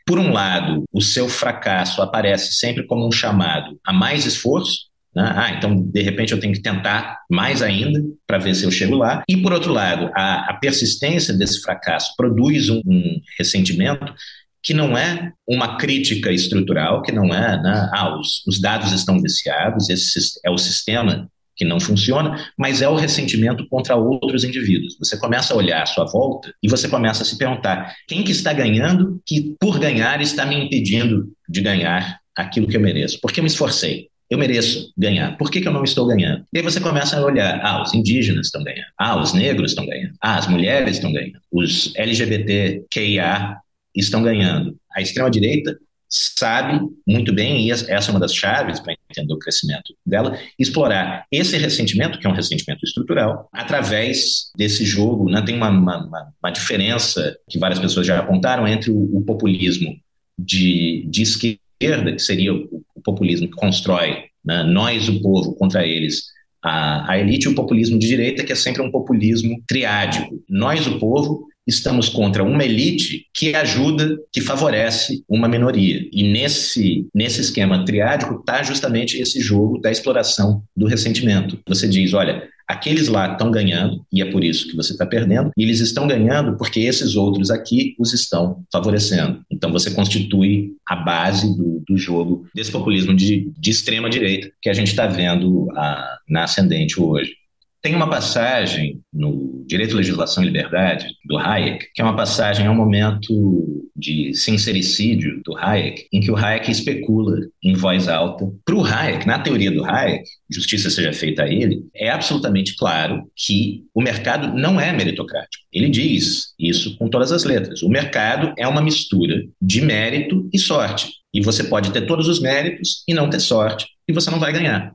por um lado, o seu fracasso aparece sempre como um chamado a mais esforço, né? Ah, então, de repente, eu tenho que tentar mais ainda para ver se eu chego lá. E, por outro lado, a, a persistência desse fracasso produz um, um, ressentimento que não é uma crítica estrutural, que não é, né? ah, os, os dados estão viciados, esse é o sistema que não funciona, mas é o ressentimento contra outros indivíduos. Você começa a olhar à sua volta e você começa a se perguntar quem que está ganhando que, por ganhar, está me impedindo de ganhar aquilo que eu mereço. Porque eu me esforcei. Eu mereço ganhar. Por que, que eu não estou ganhando? E aí você começa a olhar: ah, os indígenas estão ganhando. Ah, os negros estão ganhando. Ah, as mulheres estão ganhando. Os LGBTQIA estão ganhando. A extrema-direita sabe muito bem, e essa é uma das chaves para entender o crescimento dela, explorar esse ressentimento, que é um ressentimento estrutural, através desse jogo. Né? Tem uma, uma, uma diferença que várias pessoas já apontaram entre o, o populismo de, de esquerda esquerda, que seria o, populismo que constrói né, nós, o povo, contra eles, a, a elite, e o populismo de direita, que é sempre um populismo triádico. Nós, o povo, estamos contra uma elite que ajuda, que favorece uma minoria. E nesse, nesse esquema triádico está justamente esse jogo da exploração do ressentimento. Você diz, olha, Aqueles lá estão ganhando, e é por isso que você está perdendo, e eles estão ganhando porque esses outros aqui os estão favorecendo. Então você constitui a base do, do jogo desse populismo de, de extrema direita que a gente está vendo a, ah, na ascendente hoje. Tem uma passagem no Direito, Legislação e Liberdade, do Hayek, que é uma passagem, é um momento de sincericídio do Hayek, em que o Hayek especula em voz alta. Para o Hayek, na teoria do Hayek, justiça seja feita a ele, é absolutamente claro que o mercado não é meritocrático. Ele diz isso com todas as letras. O mercado é uma mistura de mérito e sorte. E você pode ter todos os méritos e não ter sorte, e você não vai ganhar,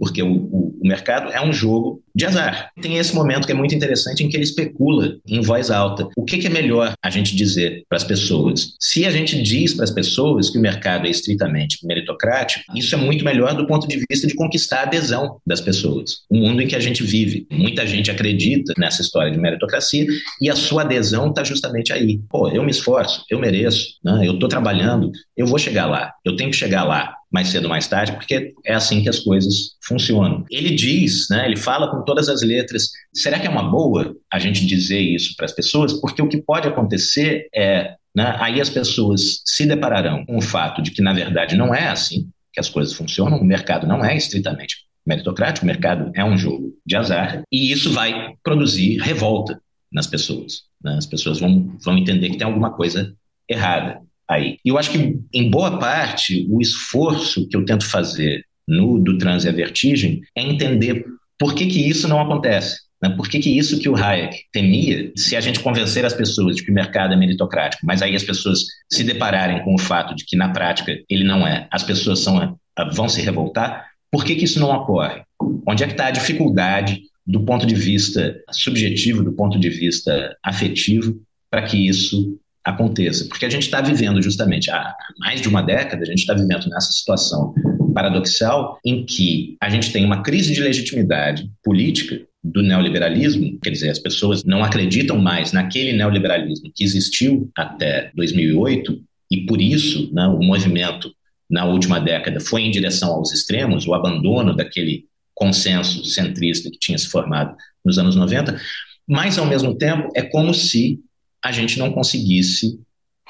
porque o, o, o, mercado é um jogo de azar. Tem esse momento que é muito interessante em que ele especula em voz alta. O que, que é melhor a gente dizer para as pessoas? Se a gente diz para as pessoas que o mercado é estritamente meritocrático, isso é muito melhor do ponto de vista de conquistar a adesão das pessoas. O mundo em que a gente vive, muita gente acredita nessa história de meritocracia e a sua adesão está justamente aí. Pô, eu me esforço, eu mereço, né? eu estou trabalhando, eu vou chegar lá, eu tenho que chegar lá mais cedo ou mais tarde, porque é assim que as coisas funcionam. Ele diz, né, ele fala com todas as letras, será que é uma boa a gente dizer isso para as pessoas? Porque o que pode acontecer é, né, aí as pessoas se depararão com o fato de que, na verdade, não é assim que as coisas funcionam, o mercado não é estritamente meritocrático, o mercado é um jogo de azar, e isso vai produzir revolta nas pessoas. Né? As pessoas vão, vão entender que tem alguma coisa errada aí. E eu acho que, em boa parte, o esforço que eu tento fazer no do Trans e a Vertigem é entender por que, que isso não acontece. Né? Por que, que isso que o Hayek temia, se a gente convencer as pessoas de que o mercado é meritocrático, mas aí as pessoas se depararem com o fato de que, na prática, ele não é, as pessoas são, vão se revoltar, por que, que isso não ocorre? Onde é que está a dificuldade do ponto de vista subjetivo, do ponto de vista afetivo, para que isso aconteça. Porque a gente está vivendo justamente há mais de uma década, a gente está vivendo nessa situação paradoxal em que a gente tem uma crise de legitimidade política do neoliberalismo, quer dizer, as pessoas não acreditam mais naquele neoliberalismo que existiu até 2008 e por isso né, o movimento na última década foi em direção aos extremos, o abandono daquele consenso centrista que tinha se formado nos anos 90, mas ao mesmo tempo é como se a gente não conseguisse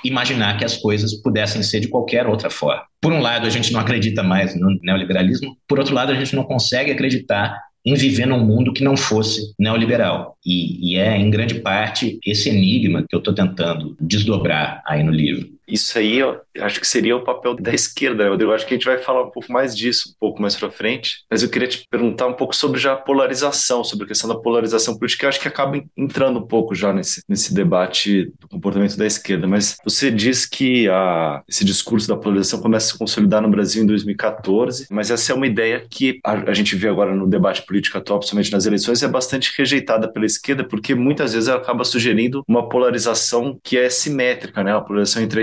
imaginar que as coisas pudessem ser de qualquer outra forma. Por um lado, a gente não acredita mais no neoliberalismo, por outro lado, a gente não consegue acreditar em viver num mundo que não fosse neoliberal. E, e é, em grande parte, esse enigma que eu estou tentando desdobrar aí no livro. Isso aí, eu acho que seria o papel da esquerda, Rodrigo. Acho que a gente vai falar um pouco mais disso, um pouco mais para frente. Mas eu queria te perguntar um pouco sobre já a polarização, sobre a questão da polarização política. Eu acho que acaba entrando um pouco já nesse, nesse debate do comportamento da esquerda. Mas você diz que a, esse discurso da polarização começa a se consolidar no Brasil em 2014, mas essa é uma ideia que a, a gente vê agora no debate político atual, principalmente nas eleições, é bastante rejeitada pela esquerda, porque muitas vezes ela acaba sugerindo uma polarização que é simétrica, né? A polarização entre a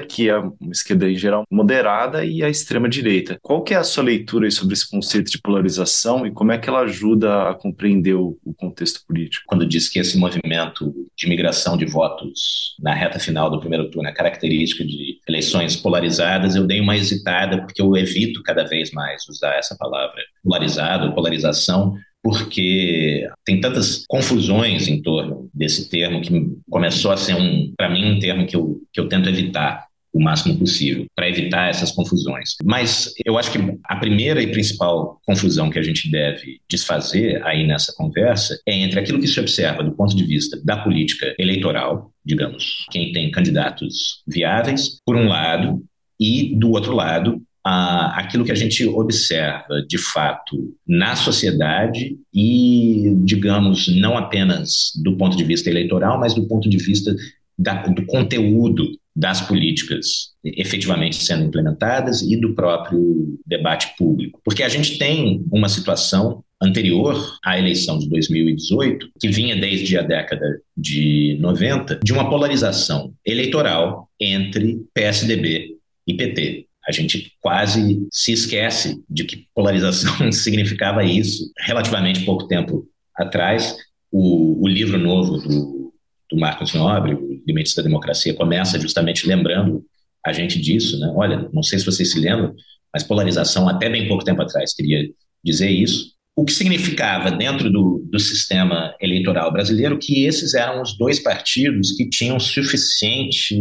que é uma esquerda em geral moderada, e a extrema direita. Qual que é a sua leitura sobre esse conceito de polarização e como é que ela ajuda a compreender o, o contexto político? Quando diz que esse movimento de migração de votos na reta final do primeiro turno é característica de eleições polarizadas, eu dei uma hesitada porque eu evito cada vez mais usar essa palavra polarizado, polarização, porque tem tantas confusões em torno desse termo que começou a ser um, para mim, um termo que eu, que eu tento evitar o máximo possível, para evitar essas confusões. Mas eu acho que a primeira e principal confusão que a gente deve desfazer aí nessa conversa é entre aquilo que se observa do ponto de vista da política eleitoral, digamos, quem tem candidatos viáveis, por um lado, e do outro lado, a, aquilo que a gente observa de fato na sociedade e, digamos, não apenas do ponto de vista eleitoral, mas do ponto de vista da, do conteúdo das políticas efetivamente sendo implementadas e do próprio debate público. Porque a gente tem uma situação anterior à eleição de 2018, que vinha desde a década de 90, de uma polarização eleitoral entre PSDB e PT. A gente quase se esquece de que polarização significava isso relativamente pouco tempo atrás. O, o livro novo do, do Marcos Nobre, Limites da Democracia, começa justamente lembrando a gente disso. Né? Olha, não sei se vocês se lembram, mas polarização até bem pouco tempo atrás queria dizer isso. O que significava, dentro do, do sistema eleitoral brasileiro, que esses eram os dois partidos que tinham suficiente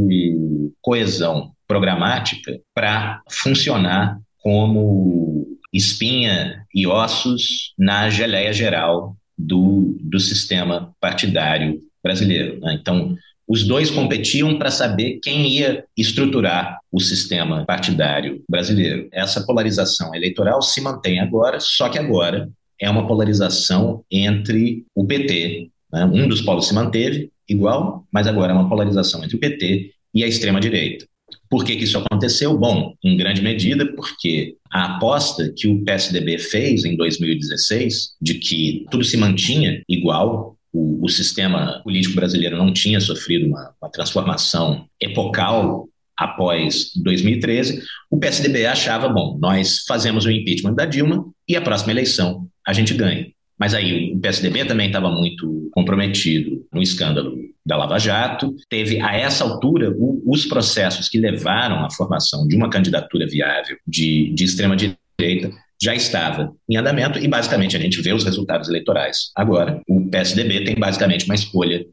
coesão programática para funcionar como espinha e ossos na geleia geral do, do sistema partidário brasileiro. Né? Então, os dois competiam para saber quem ia estruturar o sistema partidário brasileiro. Essa polarização eleitoral se mantém agora, só que agora é uma polarização entre o PT. Né? Um dos polos se manteve igual, mas agora é uma polarização entre o PT e a extrema-direita. Por que, que isso aconteceu? Bom, em grande medida porque a aposta que o PSDB fez em 2016 de que tudo se mantinha igual, o, o sistema político brasileiro não tinha sofrido uma, uma transformação epocal após 2013, o PSDB achava, bom, nós fazemos o impeachment da Dilma e a próxima eleição a gente ganha. Mas aí o PSDB também estava muito comprometido no escândalo da Lava Jato. Teve, a essa altura, o, os processos que levaram à formação de uma candidatura viável de, de extrema-direita já estava em andamento e, basicamente, a gente vê os resultados eleitorais. Agora, o PSDB tem, basicamente, uma escolha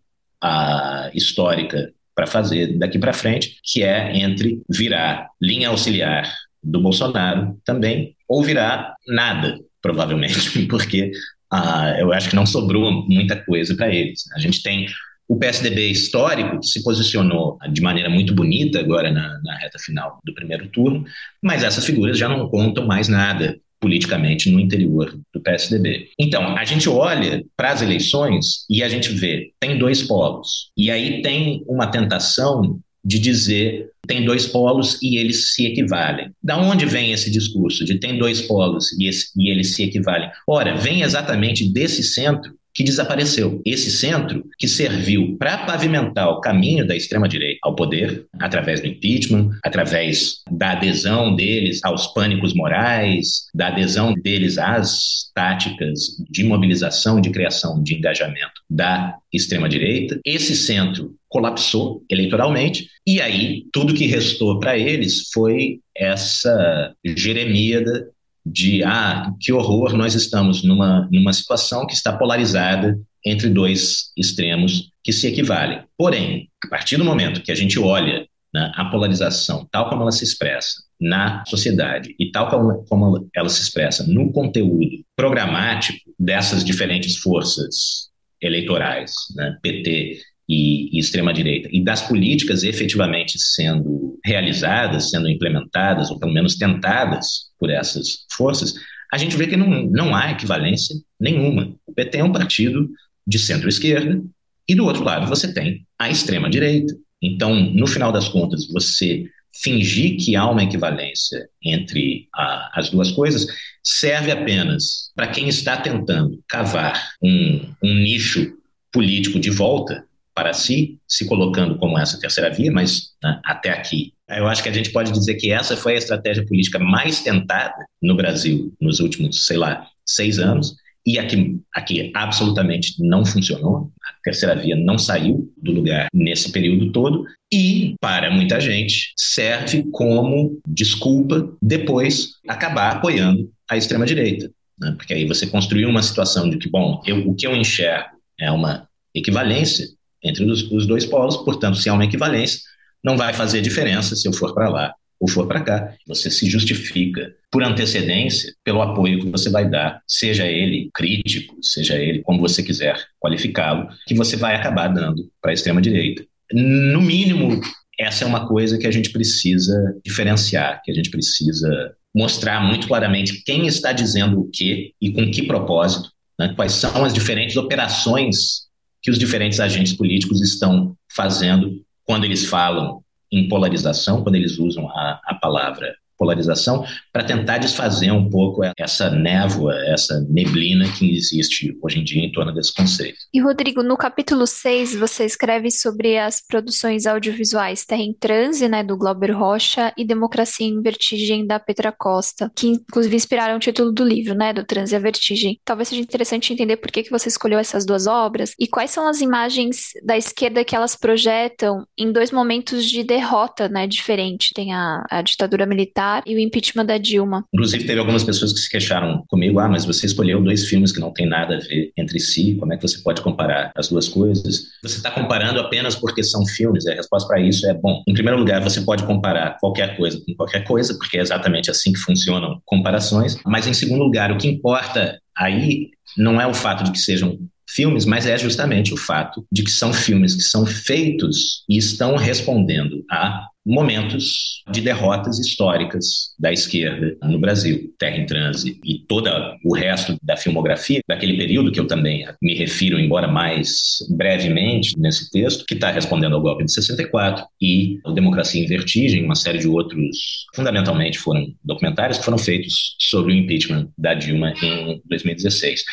a, histórica para fazer daqui para frente, que é entre virar linha auxiliar do Bolsonaro também ou virar nada, provavelmente, porque ah, eu acho que não sobrou muita coisa para eles. A gente tem o PSDB histórico, que se posicionou de maneira muito bonita agora na, na reta final do primeiro turno, mas essas figuras já não contam mais nada politicamente no interior do PSDB. Então, a gente olha para as eleições e a gente vê, tem dois polos. E aí tem uma tentação de dizer tem dois polos e eles se equivalem. Da onde vem esse discurso de tem dois polos e, esse, e eles se equivalem? Ora, vem exatamente desse centro que desapareceu. Esse centro que serviu para pavimentar o caminho da extrema-direita ao poder, através do impeachment, através da adesão deles aos pânicos morais, da adesão deles às táticas de mobilização, de criação de engajamento da extrema-direita. Esse centro colapsou eleitoralmente, e aí tudo que restou para eles foi essa jeremíada de ah, que horror, nós estamos numa, numa situação que está polarizada entre dois extremos que se equivalem. Porém, a partir do momento que a gente olha né, a polarização tal como ela se expressa na sociedade e tal como, como ela se expressa no conteúdo programático dessas diferentes forças eleitorais, né, PT e, e extrema-direita, e das políticas efetivamente sendo realizadas, sendo implementadas, ou pelo menos tentadas por essas forças, a gente vê que não, não há equivalência nenhuma. O PT é um partido de centro-esquerda, e do outro lado você tem a extrema-direita. Então, no final das contas, você fingir que há uma equivalência entre a, as duas coisas serve apenas para quem está tentando cavar um, um nicho político de volta para si, se colocando como essa terceira via, mas né, até aqui. Eu acho que a gente pode dizer que essa foi a estratégia política mais tentada no Brasil nos últimos, sei lá, seis anos, e aqui, aqui absolutamente não funcionou. A terceira via não saiu do lugar nesse período todo. E, para muita gente, serve como desculpa depois acabar apoiando a extrema-direita. Né? Porque aí você construiu uma situação de que, bom, eu, o que eu enxergo é uma equivalência entre os, os dois polos, portanto, se há uma equivalência, não vai fazer diferença se eu for para lá ou for para cá. Você se justifica por antecedência pelo apoio que você vai dar, seja ele crítico, seja ele como você quiser qualificá-lo, que você vai acabar dando para a extrema direita. No mínimo, essa é uma coisa que a gente precisa diferenciar, que a gente precisa mostrar muito claramente quem está dizendo o quê e com que propósito, né? quais são as diferentes operações que os diferentes agentes políticos estão fazendo quando eles falam em polarização, quando eles usam a, a palavra polarização, para tentar desfazer um pouco essa névoa, essa neblina que existe hoje em dia em torno desse conceito. E, Rodrigo, no capítulo 6, você escreve sobre as produções audiovisuais Terra em Transe, né, do Glauber Rocha, e Democracia em Vertigem, da Petra Costa, que inclusive inspiraram o título do livro, né, do Transe a Vertigem. Talvez seja interessante entender por que, que você escolheu essas duas obras e quais são as imagens da esquerda que elas projetam em dois momentos de derrota, né, diferente. Tem a, a ditadura militar e o impeachment da Dilma. Inclusive, teve algumas pessoas que se queixaram comigo: ah, mas você escolheu dois filmes que não têm nada a ver entre si, como é que você pode comparar as duas coisas? Você está comparando apenas porque são filmes? A resposta para isso é: bom, em primeiro lugar, você pode comparar qualquer coisa com qualquer coisa, porque é exatamente assim que funcionam comparações, mas em segundo lugar, o que importa aí não é o fato de que sejam filmes, mas é justamente o fato de que são filmes que são feitos e estão respondendo a momentos de derrotas históricas da esquerda no Brasil. Terra em Transe e todo o resto da filmografia daquele período que eu também me refiro, embora mais brevemente nesse texto, que está respondendo ao golpe de 64 e a Democracia em Vertigem, uma série de outros, fundamentalmente foram documentários que foram feitos sobre o impeachment da Dilma em 2016.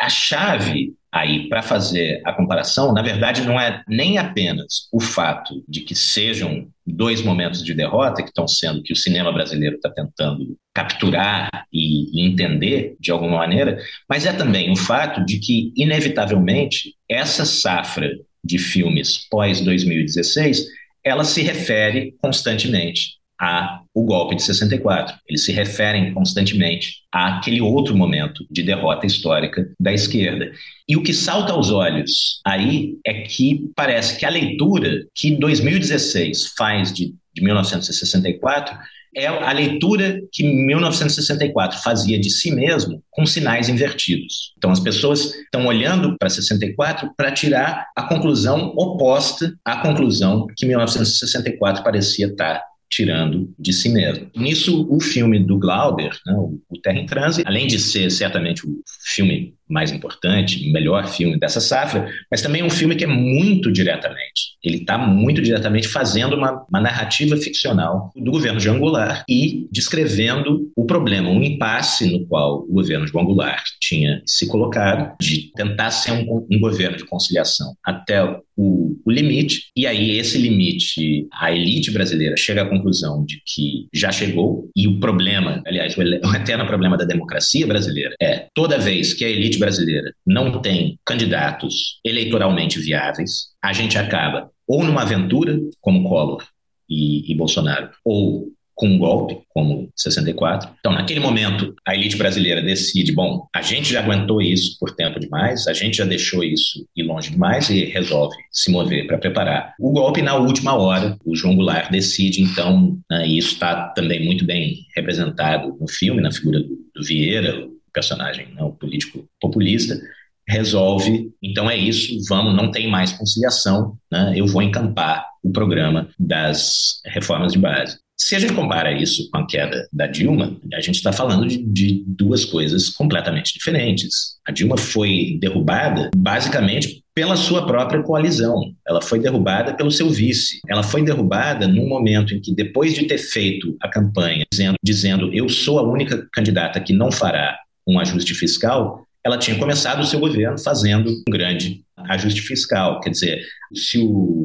A chave aí para fazer a comparação, na verdade, não é nem apenas o fato de que sejam dois momentos de derrota que estão sendo que o cinema brasileiro está tentando capturar e, entender de alguma maneira, mas é também o fato de que, inevitavelmente, essa safra de filmes pós 2016 ela se refere constantemente a o golpe de 64. Eles se referem constantemente àquele outro momento de derrota histórica da esquerda. E o que salta aos olhos aí é que parece que a leitura que 2016 faz de, de 1964 é a leitura que 1964 fazia de si mesmo com sinais invertidos. Então as pessoas estão olhando para 64 para tirar a conclusão oposta à conclusão que 1964 parecia estar tirando de si mesmo. Nisso, o filme do Glauber, né, o Terra em Transe, além de ser certamente o filme mais importante, melhor filme dessa safra, mas também é um filme que é muito diretamente. Ele está muito diretamente fazendo uma, uma, narrativa ficcional do governo de Angular e descrevendo o problema, um impasse no qual o governo de Angular tinha se colocado de tentar ser um, um governo de conciliação até o, o, limite, e aí esse limite, a elite brasileira chega à conclusão de que já chegou, e o problema, aliás, o, eterno problema da democracia brasileira é toda vez que a elite brasileira não tem candidatos eleitoralmente viáveis, a gente acaba ou numa aventura, como Collor e, e Bolsonaro, ou com um golpe, como 64. Então, naquele momento, a elite brasileira decide: bom, a gente já aguentou isso por tempo demais, a gente já deixou isso ir longe demais e resolve se mover para preparar o golpe. Na última hora, o João Goulart decide, então, né, e isso está também muito bem representado no filme, na figura do, Vieira, o personagem, né, o político populista, resolve, então é isso, vamos, não tem mais conciliação, né, eu vou encampar o programa das reformas de base. Se a gente compara isso com a queda da Dilma, a gente está falando de, de, duas coisas completamente diferentes. A Dilma foi derrubada basicamente pela sua própria coalizão. Ela foi derrubada pelo seu vice. Ela foi derrubada num momento em que, depois de ter feito a campanha dizendo, dizendo eu sou a única candidata que não fará um ajuste fiscal, ela tinha começado o seu governo fazendo um grande ajuste fiscal. Quer dizer, se o,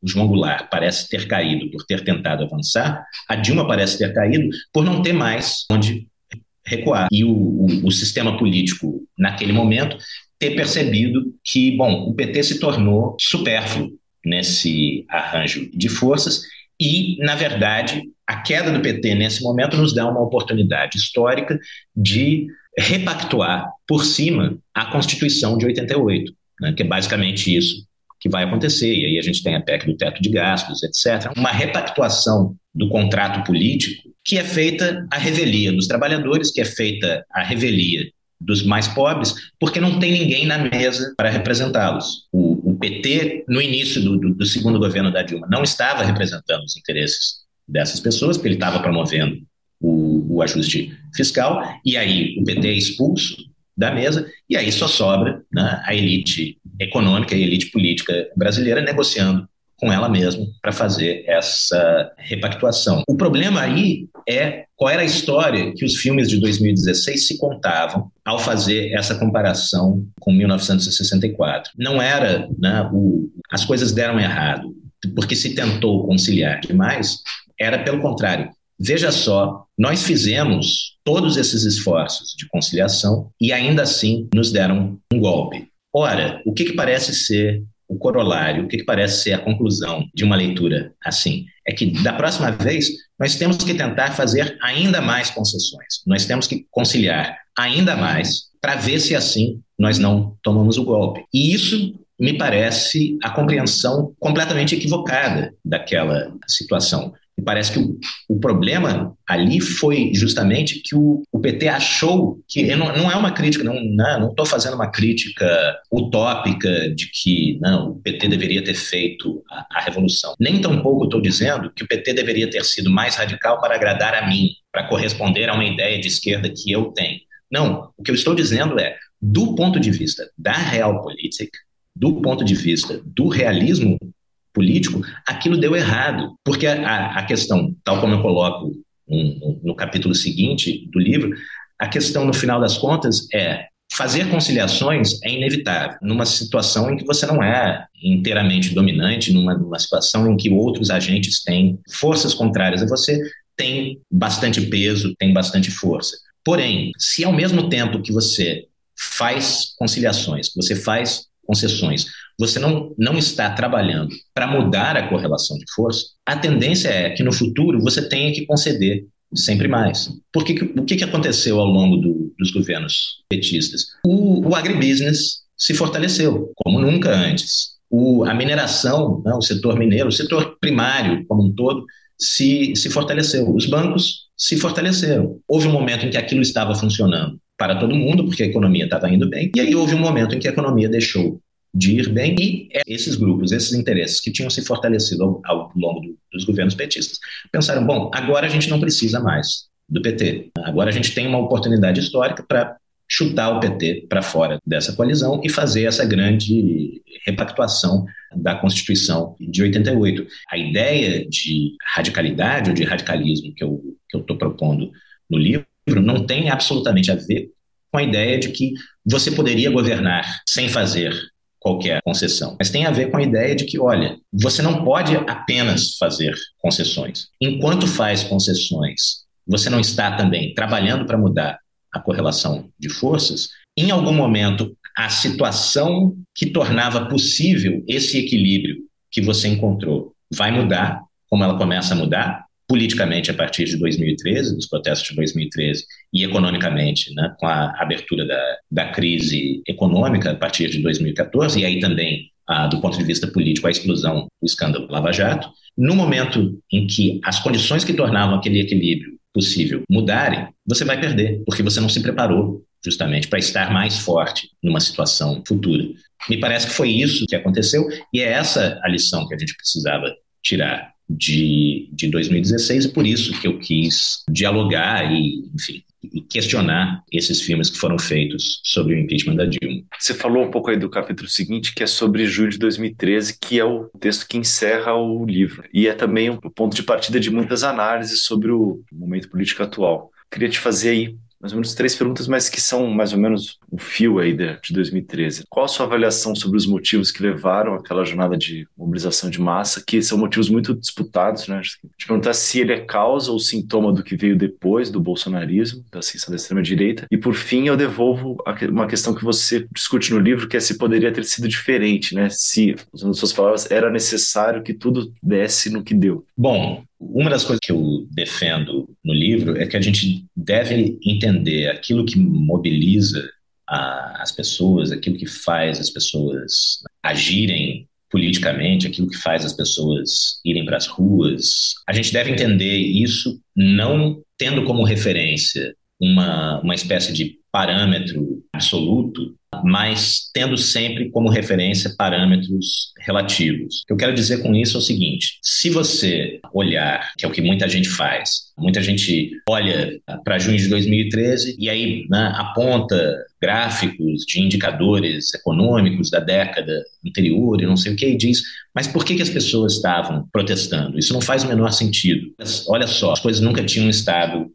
o, João Goulart parece ter caído por ter tentado avançar, a Dilma parece ter caído por não ter mais onde recuar. E o, o, o sistema político, naquele momento, ter percebido que, bom, o PT se tornou supérfluo nesse arranjo de forças e, na verdade, a queda do PT nesse momento nos dá uma oportunidade histórica de repactuar por cima a Constituição de 88, né, que é basicamente isso que vai acontecer. E aí a gente tem a PEC do teto de gastos, etc. Uma repactuação do contrato político que é feita a revelia dos trabalhadores, que é feita a revelia dos mais pobres, porque não tem ninguém na mesa para representá-los. O, o, PT, no início do, do, do segundo governo da Dilma, não estava representando os interesses dessas pessoas, porque ele estava promovendo o, o ajuste fiscal, e aí o PT é expulso da mesa, e aí só sobra né, a elite econômica e a elite política brasileira negociando com ela mesma para fazer essa repactuação. O problema aí é qual era a história que os filmes de 2016 se contavam ao fazer essa comparação com 1964. Não era, né, o, as coisas deram errado porque se tentou conciliar demais, era pelo contrário, Veja só, nós fizemos todos esses esforços de conciliação e ainda assim nos deram um golpe. Ora, o que, que parece ser o corolário, o que, que parece ser a conclusão de uma leitura assim? É que da próxima vez nós temos que tentar fazer ainda mais concessões, nós temos que conciliar ainda mais para ver se assim nós não tomamos o golpe. E isso me parece a compreensão completamente equivocada daquela situação. Me parece que o, o, problema ali foi justamente que o, o PT achou que não, não, é uma crítica, não estou fazendo uma crítica utópica de que não o PT deveria ter feito a, a revolução. Nem tampouco estou dizendo que o PT deveria ter sido mais radical para agradar a mim, para corresponder a uma ideia de esquerda que eu tenho. Não, o que eu estou dizendo é, do ponto de vista da realpolitik, do ponto de vista do realismo político, aquilo deu errado. Porque a, a questão, tal como eu coloco um, no capítulo seguinte do livro, a questão, no final das contas, é fazer conciliações é inevitável numa situação em que você não é inteiramente dominante, numa, numa situação em que outros agentes têm forças contrárias a você, tem bastante peso, tem bastante força. Porém, se ao mesmo tempo que você faz conciliações, que você faz concessões, você não, não está trabalhando para mudar a correlação de força, a tendência é que no futuro você tenha que conceder sempre mais. Porque o que, que aconteceu ao longo do, dos governos petistas? O, o agribusiness se fortaleceu, como nunca antes. O, a mineração, né, o setor mineiro, o setor primário como um todo, se, se fortaleceu. Os bancos se fortaleceram. Houve um momento em que aquilo estava funcionando para todo mundo, porque a economia estava indo bem, e aí houve um momento em que a economia deixou de ir bem. E esses grupos, esses interesses que tinham se fortalecido ao, ao longo do, dos governos petistas, pensaram: bom, agora a gente não precisa mais do PT. Agora a gente tem uma oportunidade histórica para chutar o PT para fora dessa coalizão e fazer essa grande repactuação da Constituição de 88. A ideia de radicalidade ou de radicalismo que eu estou propondo no livro não tem absolutamente a ver com a ideia de que você poderia governar sem fazer qualquer concessão, mas tem a ver com a ideia de que, olha, você não pode apenas fazer concessões. Enquanto faz concessões, você não está também trabalhando para mudar a correlação de forças. Em algum momento, a situação que tornava possível esse equilíbrio que você encontrou vai mudar, como ela começa a mudar, politicamente a partir de 2013, dos protestos de 2013, e economicamente, né, com a abertura da, da crise econômica a partir de 2014, e aí também, ah, do ponto de vista político, a explosão do escândalo Lava Jato. No momento em que as condições que tornavam aquele equilíbrio possível mudarem, você vai perder, porque você não se preparou justamente para estar mais forte numa situação futura. Me parece que foi isso que aconteceu e é essa a lição que a gente precisava tirar de, de 2016 e por isso que eu quis dialogar e, enfim, e questionar esses filmes que foram feitos sobre o impeachment da Dilma. Você falou um pouco aí do capítulo seguinte, que é sobre julho de 2013, que é o texto que encerra o livro. E é também o ponto de partida de muitas análises sobre o momento político atual. Queria te fazer aí mais ou menos três perguntas, mas que são mais ou menos o fio aí de, de 2013. Qual a sua avaliação sobre os motivos que levaram àquela jornada de mobilização de massa, que são motivos muito disputados, né? Te perguntar se ele é causa ou sintoma do que veio depois do bolsonarismo, da ascensão da extrema-direita. E por fim, eu devolvo uma questão que você discute no livro, que é se poderia ter sido diferente, né? Se, usando suas palavras, era necessário que tudo desse no que deu. Bom, uma das coisas que eu defendo no livro é que a gente deve entender aquilo que mobiliza a, as pessoas, aquilo que faz as pessoas agirem politicamente, aquilo que faz as pessoas irem para as ruas. A gente deve entender isso não tendo como referência uma, uma espécie de parâmetro absoluto, mas tendo sempre como referência parâmetros relativos. O que eu quero dizer com isso é o seguinte: se você olhar, que é o que muita gente faz, muita gente olha para junho de 2013 e aí né, aponta gráficos de indicadores econômicos da década anterior e não sei o que, e diz, mas por que, que as pessoas estavam protestando? Isso não faz o menor sentido. Olha só, as coisas nunca tinham estado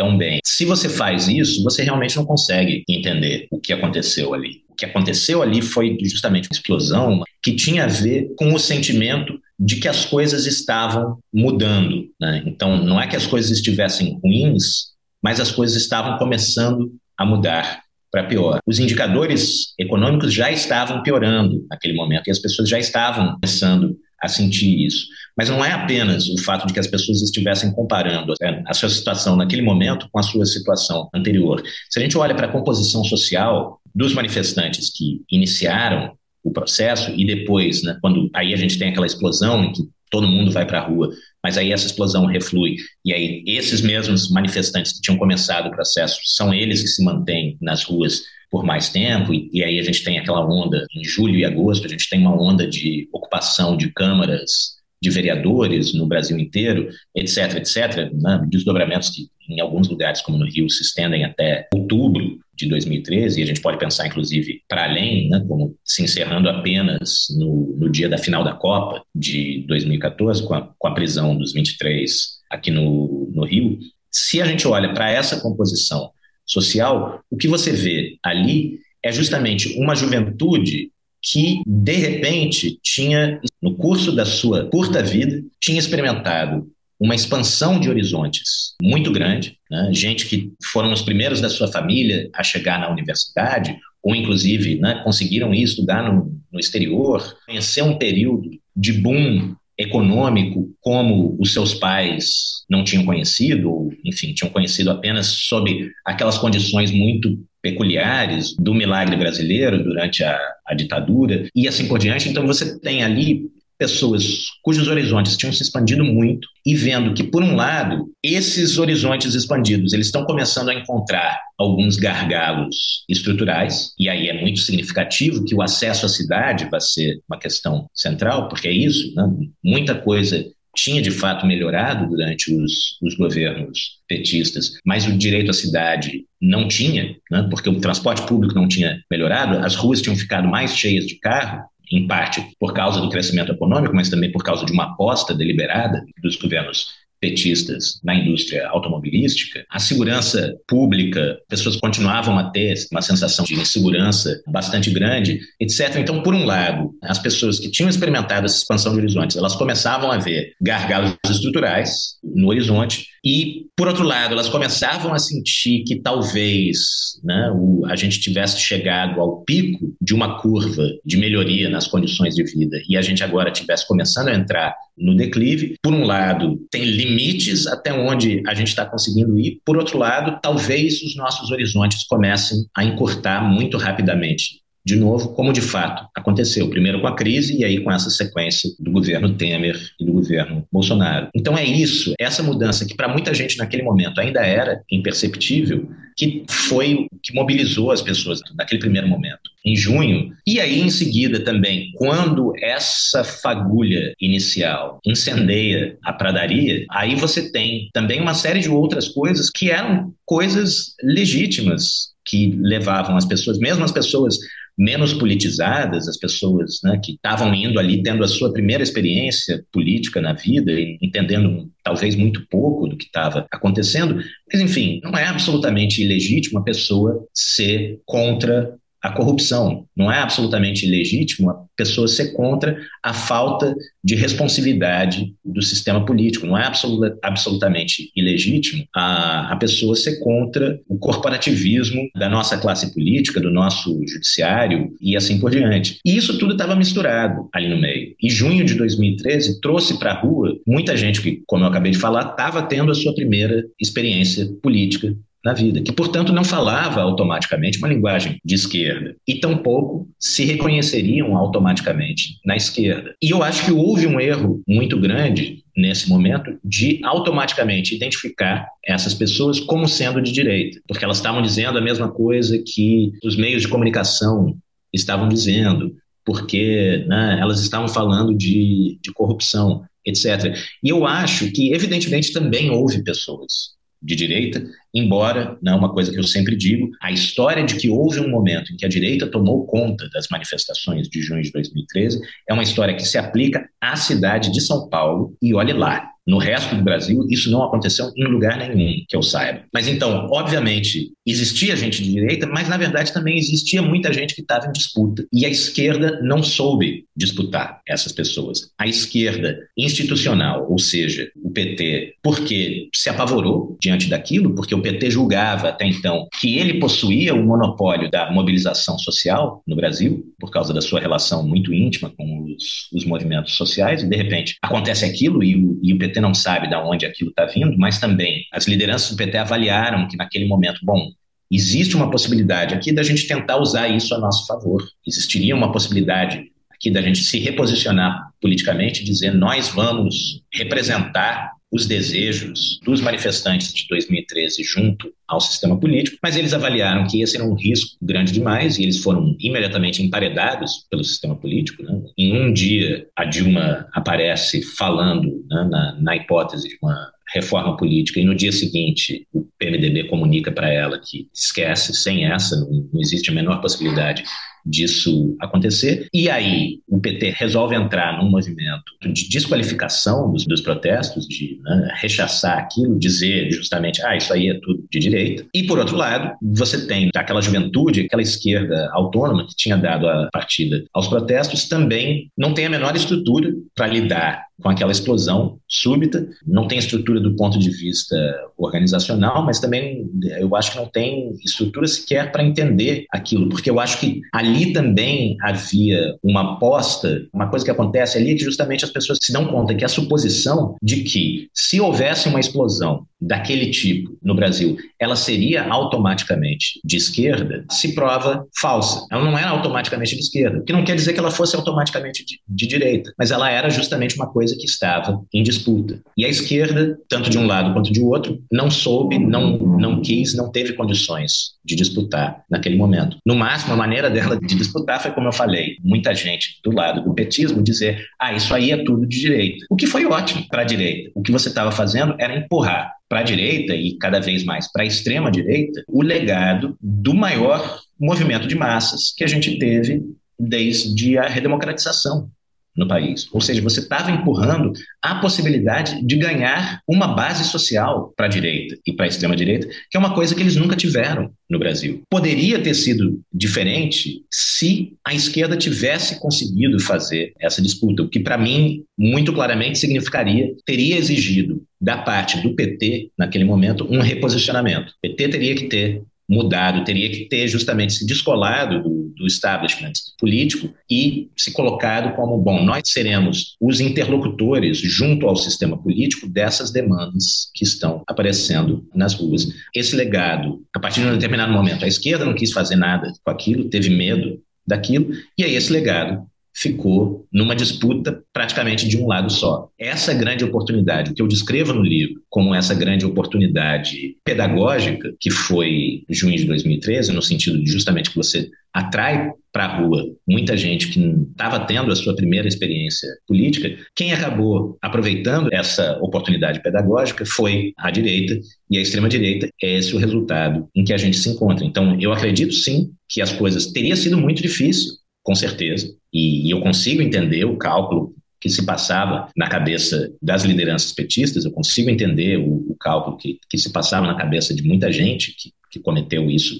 tão bem. Se você faz isso, você realmente não consegue entender o que aconteceu ali. O que aconteceu ali foi justamente uma explosão que tinha a ver com o sentimento de que as coisas estavam mudando. Né? Então, não é que as coisas estivessem ruins, mas as coisas estavam começando a mudar para pior. Os indicadores econômicos já estavam piorando naquele momento e as pessoas já estavam começando a sentir isso. Mas não é apenas o fato de que as pessoas estivessem comparando né, a sua situação naquele momento com a sua situação anterior. Se a gente olha para a composição social dos manifestantes que iniciaram o processo e depois, né, quando aí a gente tem aquela explosão em que todo mundo vai para a rua, mas aí essa explosão reflui e aí esses mesmos manifestantes que tinham começado o processo são eles que se mantêm nas ruas por mais tempo, e, e, aí a gente tem aquela onda, em julho e agosto, a gente tem uma onda de ocupação de câmaras de vereadores no Brasil inteiro, etc., etc., né, desdobramentos que em alguns lugares, como no Rio, se estendem até outubro de 2013, e a gente pode pensar, inclusive, para além, né, como se encerrando apenas no, no dia da final da Copa de 2014, com a, com a prisão dos 23 aqui no, no Rio. Se a gente olha para essa composição social, o que você vê ali é justamente uma juventude que, de repente, tinha, no curso da sua curta vida, tinha experimentado uma expansão de horizontes muito grande, né? gente que foram os primeiros da sua família a chegar na universidade, ou inclusive né, conseguiram ir estudar no, no exterior, conhecer um período de boom econômico como os seus pais não tinham conhecido, ou, enfim, tinham conhecido apenas sob aquelas condições muito peculiares do milagre brasileiro durante a, a ditadura e assim por diante. Então você tem ali pessoas cujos horizontes tinham se expandido muito e vendo que, por um lado, esses horizontes expandidos eles estão começando a encontrar alguns gargalos estruturais, e aí é muito significativo que o acesso à cidade vai ser uma questão central, porque é isso, né? muita coisa tinha de fato melhorado durante os, os governos petistas, mas o direito à cidade não tinha, né? porque o transporte público não tinha melhorado, as ruas tinham ficado mais cheias de carro, em parte por causa do crescimento econômico, mas também por causa de uma aposta deliberada dos governos petistas na indústria automobilística, a segurança pública, pessoas continuavam a ter uma sensação de insegurança bastante grande, etc. Então, por um lado, as pessoas que tinham experimentado essa expansão de horizontes, elas começavam a ver gargalos estruturais no horizonte, e, por outro lado, elas começavam a sentir que talvez né, o, a gente tivesse chegado ao pico de uma curva de melhoria nas condições de vida e a gente agora tivesse começando a entrar no declive. Por um lado, tem limites até onde a gente está conseguindo ir, por outro lado, talvez os nossos horizontes comecem a encurtar muito rapidamente de novo, como de fato aconteceu, primeiro com a crise e aí com essa sequência do governo Temer e do governo Bolsonaro. Então é isso, essa mudança que para muita gente naquele momento ainda era imperceptível, que foi o que mobilizou as pessoas naquele primeiro momento, em junho. E aí, em seguida, também, quando essa fagulha inicial incendeia a pradaria, aí você tem também uma série de outras coisas que eram coisas legítimas que levavam as pessoas, mesmo as pessoas menos politizadas, as pessoas né, que estavam indo ali tendo a sua primeira experiência política na vida e entendendo talvez muito pouco do que estava acontecendo. Mas, enfim, não é absolutamente ilegítimo a pessoa ser contra a corrupção. Não é absolutamente legítimo a pessoa ser contra a falta de responsividade do sistema político. Não é absoluta, absolutamente ilegítimo a, a pessoa ser contra o corporativismo da nossa classe política, do nosso judiciário e assim por diante. E isso tudo estava misturado ali no meio. E junho de 2013 trouxe para a rua muita gente que, como eu acabei de falar, estava tendo a sua primeira experiência política na vida, que, portanto, não falava automaticamente uma linguagem de esquerda e tampouco se reconheceriam automaticamente na esquerda. E eu acho que houve um erro muito grande nesse momento de automaticamente identificar essas pessoas como sendo de direita, porque elas estavam dizendo a mesma coisa que os meios de comunicação estavam dizendo, porque né, elas estavam falando de, de corrupção, etc. E eu acho que, evidentemente, também houve pessoas de direita, embora, não é uma coisa que eu sempre digo, a história de que houve um momento em que a direita tomou conta das manifestações de junho de 2013 é uma história que se aplica à cidade de São Paulo e olhe lá, no resto do Brasil, isso não aconteceu em lugar nenhum, que eu saiba. Mas então, obviamente, existia gente de direita, mas na verdade também existia muita gente que estava em disputa. E a esquerda não soube disputar essas pessoas. A esquerda institucional, ou seja, o PT, porque se apavorou diante daquilo, porque o PT julgava até então que ele possuía o monopólio da mobilização social no Brasil, por causa da sua relação muito íntima com os, os movimentos sociais, e de repente acontece aquilo e o, e o PT não sabe de onde aquilo está vindo, mas também as lideranças do PT avaliaram que naquele momento, bom, existe uma possibilidade aqui da gente tentar usar isso a nosso favor. Existiria uma possibilidade aqui da gente se reposicionar politicamente, dizer nós vamos representar os desejos dos manifestantes de 2013 junto ao sistema político, mas eles avaliaram que esse era um risco grande demais e eles foram imediatamente emparedados pelo sistema político. Né? Em um dia, a Dilma aparece falando né, na, na hipótese de uma reforma política e no dia seguinte o PMDB comunica para ela que esquece, sem essa, não, não existe a menor possibilidade disso acontecer. E aí o PT resolve entrar num movimento de desqualificação dos, dos protestos, de né, rechaçar aquilo, dizer justamente, ah, isso aí é tudo de direita. E por outro lado, você tem aquela juventude, aquela esquerda autônoma que tinha dado a partida aos protestos, também não tem a menor estrutura para lidar com aquela explosão súbita, não tem estrutura do ponto de vista organizacional, mas também eu acho que não tem estrutura sequer para entender aquilo, porque eu acho que ali também havia uma aposta, uma coisa que acontece ali é que justamente as pessoas se dão conta que a suposição de que se houvesse uma explosão daquele tipo no Brasil, ela seria automaticamente de esquerda, se prova falsa. Ela não era automaticamente de esquerda, o que não quer dizer que ela fosse automaticamente de, de direita, mas ela era justamente uma coisa que estava em disputa. E a esquerda, tanto de um lado quanto de outro, não soube, não, não quis, não teve condições de disputar naquele momento. No máximo, a maneira dela de disputar foi como eu falei, muita gente do lado do petismo dizer: ah, isso aí é tudo de direita. O que foi ótimo para a direita. O que você estava fazendo era empurrar para a direita e cada vez mais para a extrema direita o legado do maior movimento de massas que a gente teve desde a redemocratização no país. Ou seja, você estava empurrando a possibilidade de ganhar uma base social para a direita e para a extrema-direita, que é uma coisa que eles nunca tiveram no Brasil. Poderia ter sido diferente se a esquerda tivesse conseguido fazer essa disputa, o que, para mim, muito claramente significaria, teria exigido da parte do PT, naquele momento, um reposicionamento. O PT teria que ter mudado, teria que ter justamente se descolado do, do establishment político e se colocado como, bom, nós seremos os interlocutores junto ao sistema político dessas demandas que estão aparecendo nas ruas. Esse legado, a partir de um determinado momento, a esquerda não quis fazer nada com aquilo, teve medo daquilo, e aí esse legado ficou numa disputa praticamente de um lado só. Essa grande oportunidade, que eu descrevo no livro como essa grande oportunidade pedagógica, que foi junho de 2013, no sentido de justamente que você atrai para a rua muita gente que estava tendo a sua primeira experiência política, quem acabou aproveitando essa oportunidade pedagógica foi a direita, e a extrema-direita é esse o resultado em que a gente se encontra. Então, eu acredito sim que as coisas teria sido muito difícil com certeza. E, eu consigo entender o cálculo que se passava na cabeça das lideranças petistas, eu consigo entender o, o cálculo que, que, se passava na cabeça de muita gente que, que, cometeu isso,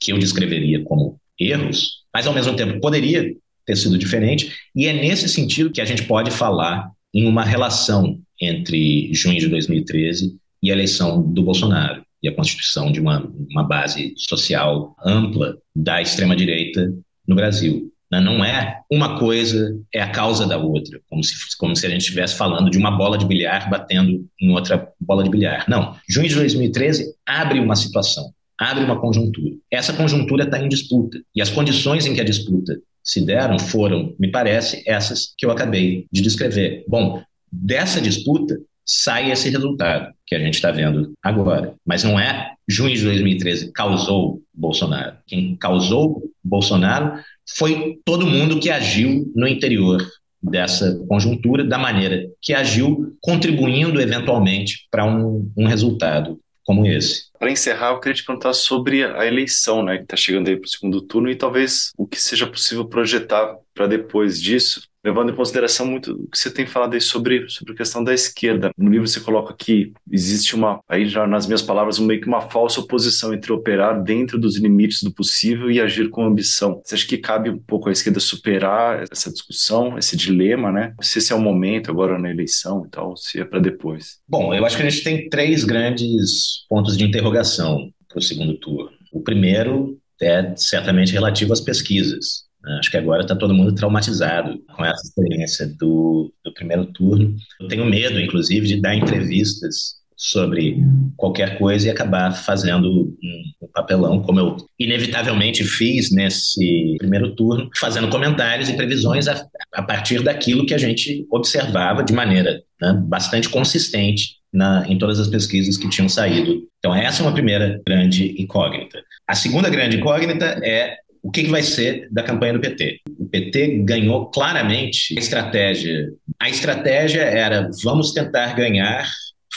que eu descreveria como erros, mas ao mesmo tempo poderia ter sido diferente, e é nesse sentido que a gente pode falar em uma relação entre junho de 2013 e a eleição do Bolsonaro e a constituição de uma, uma base social ampla da extrema-direita no Brasil. Né? Não é uma coisa é a causa da outra, como se, como se a gente estivesse falando de uma bola de bilhar batendo em outra bola de bilhar. Não. Junho de 2013 abre uma situação, abre uma conjuntura. Essa conjuntura está em disputa. E as condições em que a disputa se deram foram, me parece, essas que eu acabei de descrever. Bom, dessa disputa sai esse resultado que a gente está vendo agora. Mas não é junho de 2013 causou Bolsonaro. Quem causou Bolsonaro foi todo mundo que agiu no interior dessa conjuntura da maneira que agiu, contribuindo eventualmente para um, um resultado como esse. Para encerrar, eu queria te perguntar sobre a eleição, né, que está chegando aí para o segundo turno e talvez o que seja possível projetar para depois disso levando em consideração muito o que você tem falado aí sobre, sobre a questão da esquerda. No livro você coloca que existe uma, aí já nas minhas palavras, meio que uma falsa oposição entre operar dentro dos limites do possível e agir com ambição. Você acha que cabe um pouco à esquerda superar essa discussão, esse dilema, né? Se esse é o momento agora na eleição e tal, se é para depois. Bom, eu acho que a gente tem três grandes pontos de interrogação para o segundo turno. O primeiro é certamente relativo às pesquisas. Né? Acho que agora está todo mundo traumatizado com essa experiência do, do primeiro turno. Eu tenho medo, inclusive, de dar entrevistas sobre qualquer coisa e acabar fazendo um, papelão, como eu inevitavelmente fiz nesse primeiro turno, fazendo comentários e previsões a, a partir daquilo que a gente observava de maneira né, bastante consistente na, em todas as pesquisas que tinham saído. Então, essa é uma primeira grande incógnita. A segunda grande incógnita é o que, que vai ser da campanha do PT? O PT ganhou claramente a estratégia. A estratégia era vamos tentar ganhar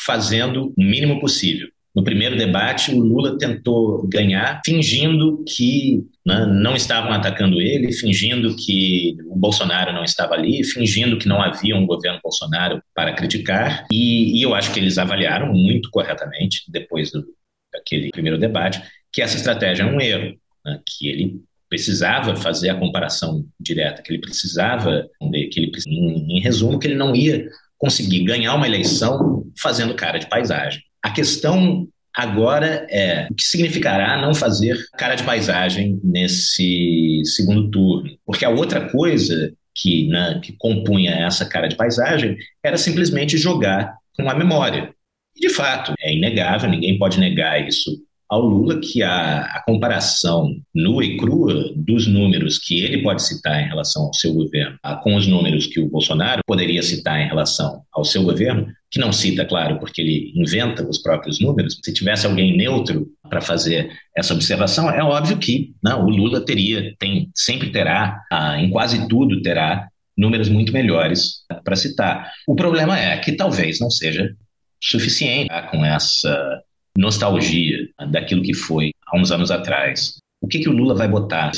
fazendo o mínimo possível. No primeiro debate, o Lula tentou ganhar fingindo que né, não estavam atacando ele, fingindo que o Bolsonaro não estava ali, fingindo que não havia um governo Bolsonaro para criticar. E, e eu acho que eles avaliaram muito corretamente, depois do, daquele primeiro debate, que essa estratégia é um erro, né, que ele precisava fazer a comparação direta, que ele precisava, que ele, em, em resumo, que ele não ia conseguir ganhar uma eleição fazendo cara de paisagem. A questão agora é o que significará não fazer cara de paisagem nesse segundo turno, porque a outra coisa que, né, que compunha essa cara de paisagem era simplesmente jogar com a memória. E, de fato, é inegável, ninguém pode negar isso ao Lula que a, a, comparação nua e crua dos números que ele pode citar em relação ao seu governo com os números que o Bolsonaro poderia citar em relação ao seu governo, que não cita, claro, porque ele inventa os próprios números. Se tivesse alguém neutro para fazer essa observação, é óbvio que não, o Lula teria, tem, sempre terá, ah, em quase tudo terá números muito melhores para citar. O problema é que talvez não seja suficiente tá, com essa nostalgia daquilo que foi há uns anos atrás. O que, que o Lula vai botar?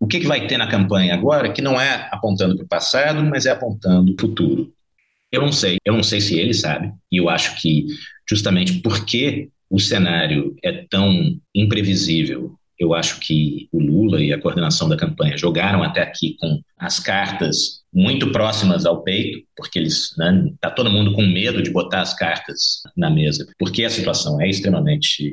O que, que vai ter na campanha agora que não é apontando para o passado, mas é apontando para o futuro? Eu não sei. Eu não sei se ele sabe. E eu acho que justamente porque o cenário é tão imprevisível eu acho que o Lula e a coordenação da campanha jogaram até aqui com as cartas muito próximas ao peito, porque eles né, tá todo mundo com medo de botar as cartas na mesa, porque a situação é extremamente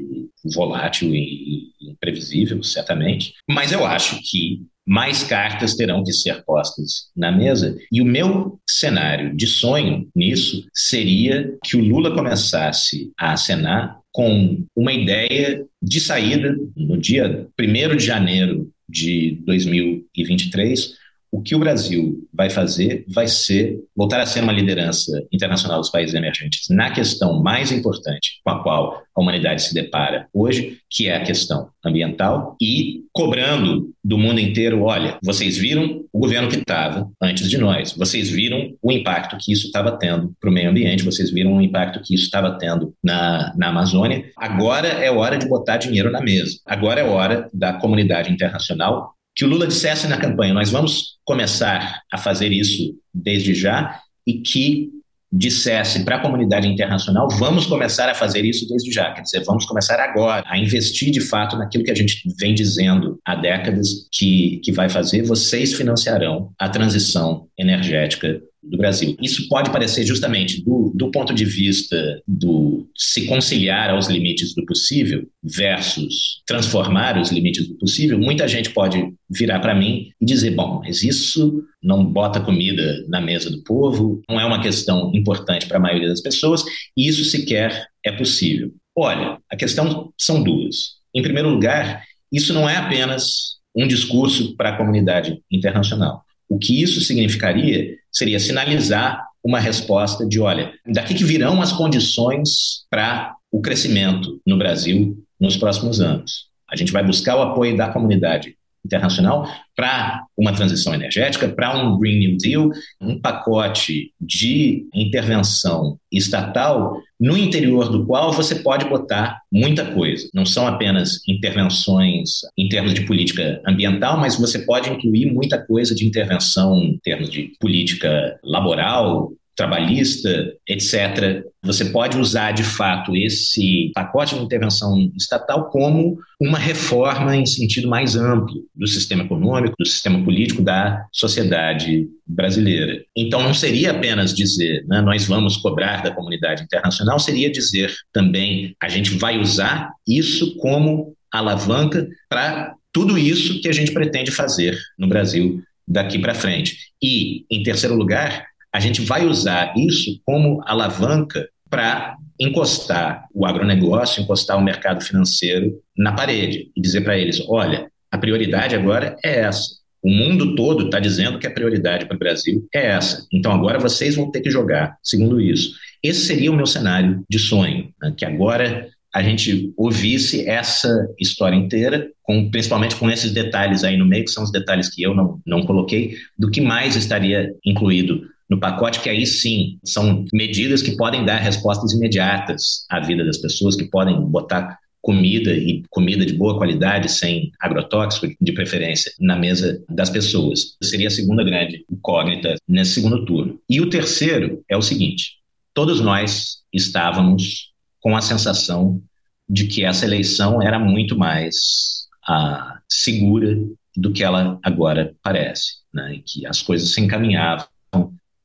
volátil e imprevisível, certamente. Mas eu acho que mais cartas terão que ser postas na mesa. E o meu cenário de sonho nisso seria que o Lula começasse a acenar com uma ideia de saída no dia 1 de janeiro de 2023 o que o Brasil vai fazer vai ser voltar a ser uma liderança internacional dos países emergentes na questão mais importante com a qual a humanidade se depara hoje, que é a questão ambiental, e cobrando do mundo inteiro: olha, vocês viram o governo que estava antes de nós, vocês viram o impacto que isso estava tendo para o meio ambiente, vocês viram o impacto que isso estava tendo na, na Amazônia. Agora é hora de botar dinheiro na mesa, agora é hora da comunidade internacional que o Lula dissesse na campanha: nós vamos começar a fazer isso desde já, e que dissesse para a comunidade internacional: vamos começar a fazer isso desde já, quer dizer, vamos começar agora a investir de fato naquilo que a gente vem dizendo há décadas que, que vai fazer. Vocês financiarão a transição energética do Brasil. Isso pode parecer justamente do, do ponto de vista do se conciliar aos limites do possível versus transformar os limites do possível. Muita gente pode virar para mim e dizer: bom, mas isso não bota comida na mesa do povo, não é uma questão importante para a maioria das pessoas, e isso sequer é possível. Olha, a questão são duas. Em primeiro lugar, isso não é apenas um discurso para a comunidade internacional. O que isso significaria seria sinalizar uma resposta de, olha, daqui que virão as condições para o crescimento no Brasil nos próximos anos. A gente vai buscar o apoio da comunidade internacional para uma transição energética, para um Green New Deal, um pacote de intervenção estatal no interior do qual você pode botar muita coisa. Não são apenas intervenções em termos de política ambiental, mas você pode incluir muita coisa de intervenção em termos de política laboral, trabalhista, etc. Você pode usar de fato esse pacote de intervenção estatal como uma reforma em sentido mais amplo do sistema econômico, do sistema político, da sociedade brasileira. Então não seria apenas dizer, né, nós vamos cobrar da comunidade internacional, seria dizer também a gente vai usar isso como alavanca para tudo isso que a gente pretende fazer no Brasil daqui para frente. E, em terceiro lugar, a gente vai usar isso como alavanca para encostar o agronegócio, encostar o mercado financeiro na parede e dizer para eles: olha, a prioridade agora é essa. O mundo todo está dizendo que a prioridade para o Brasil é essa. Então agora vocês vão ter que jogar segundo isso. Esse seria o meu cenário de sonho, né? que agora a gente ouvisse essa história inteira, com, principalmente com esses detalhes aí no meio, que são os detalhes que eu não, não coloquei, do que mais estaria incluído no pacote, que aí sim são medidas que podem dar respostas imediatas à vida das pessoas, que podem botar comida e comida de boa qualidade, sem agrotóxico, de preferência, na mesa das pessoas. Seria a segunda grande incógnita nesse segundo turno. E o terceiro é o seguinte: todos nós estávamos com a sensação de que essa eleição era muito mais ah, segura do que ela agora parece, né? que as coisas se encaminhavam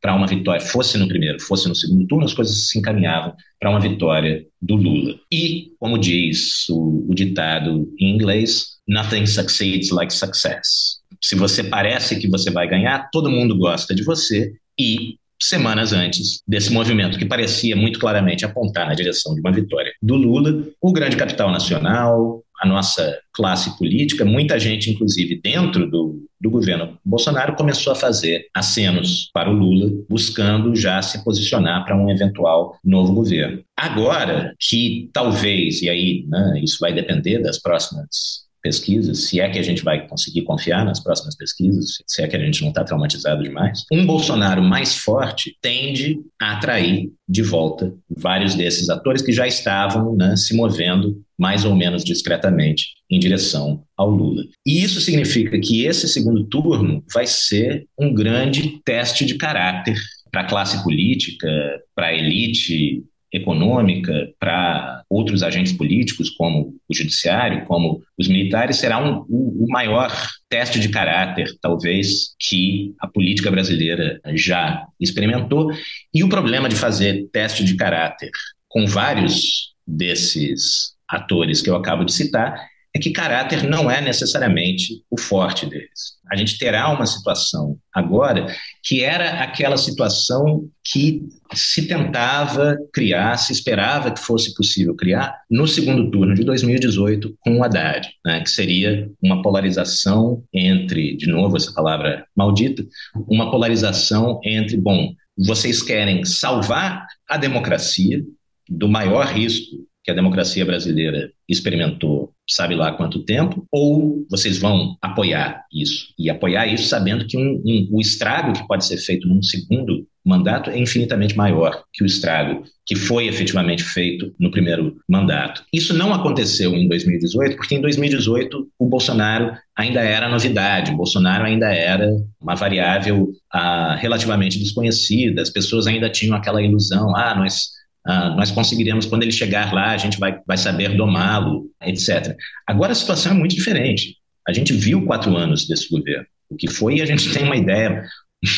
para uma vitória, fosse no primeiro, fosse no segundo turno, as coisas se encaminhavam para uma vitória do Lula. E, como diz o, o ditado em inglês, nothing succeeds like success. Se você parece que você vai ganhar, todo mundo gosta de você e semanas antes desse movimento, que parecia muito claramente apontar na direção de uma vitória do Lula, o grande capital nacional, a nossa classe política, muita gente, inclusive dentro do, do governo Bolsonaro, começou a fazer acenos para o Lula, buscando já se posicionar para um eventual novo governo. Agora que talvez, e aí né, isso vai depender das próximas pesquisas, se é que a gente vai conseguir confiar nas próximas pesquisas, se é que a gente não está traumatizado demais, um Bolsonaro mais forte tende a atrair de volta vários desses atores que já estavam né, se movendo mais ou menos discretamente em direção ao Lula. E isso significa que esse segundo turno vai ser um grande teste de caráter para a classe política, para a elite econômica para outros agentes políticos, como o judiciário, como os militares, será um, o, o maior teste de caráter, talvez, que a política brasileira já experimentou. E o problema de fazer teste de caráter com vários desses atores que eu acabo de citar é que caráter não é necessariamente o forte deles. A gente terá uma situação agora que era aquela situação que se tentava criar, se esperava que fosse possível criar no segundo turno de 2018 com o Haddad, né, que seria uma polarização entre, de novo essa palavra maldita, uma polarização entre, bom, vocês querem salvar a democracia do maior risco que a democracia brasileira experimentou sabe lá quanto tempo, ou vocês vão apoiar isso. E apoiar isso sabendo que um, um, o estrago que pode ser feito num segundo mandato é infinitamente maior que o estrago que foi efetivamente feito no primeiro mandato. Isso não aconteceu em 2018, porque em 2018 o Bolsonaro ainda era novidade, o Bolsonaro ainda era uma variável ah, relativamente desconhecida, as pessoas ainda tinham aquela ilusão, ah, nós ah, nós conseguiremos, quando ele chegar lá, a gente vai, vai saber domá-lo, etc. Agora a situação é muito diferente. A gente viu quatro anos desse governo, o que foi, e a gente tem uma ideia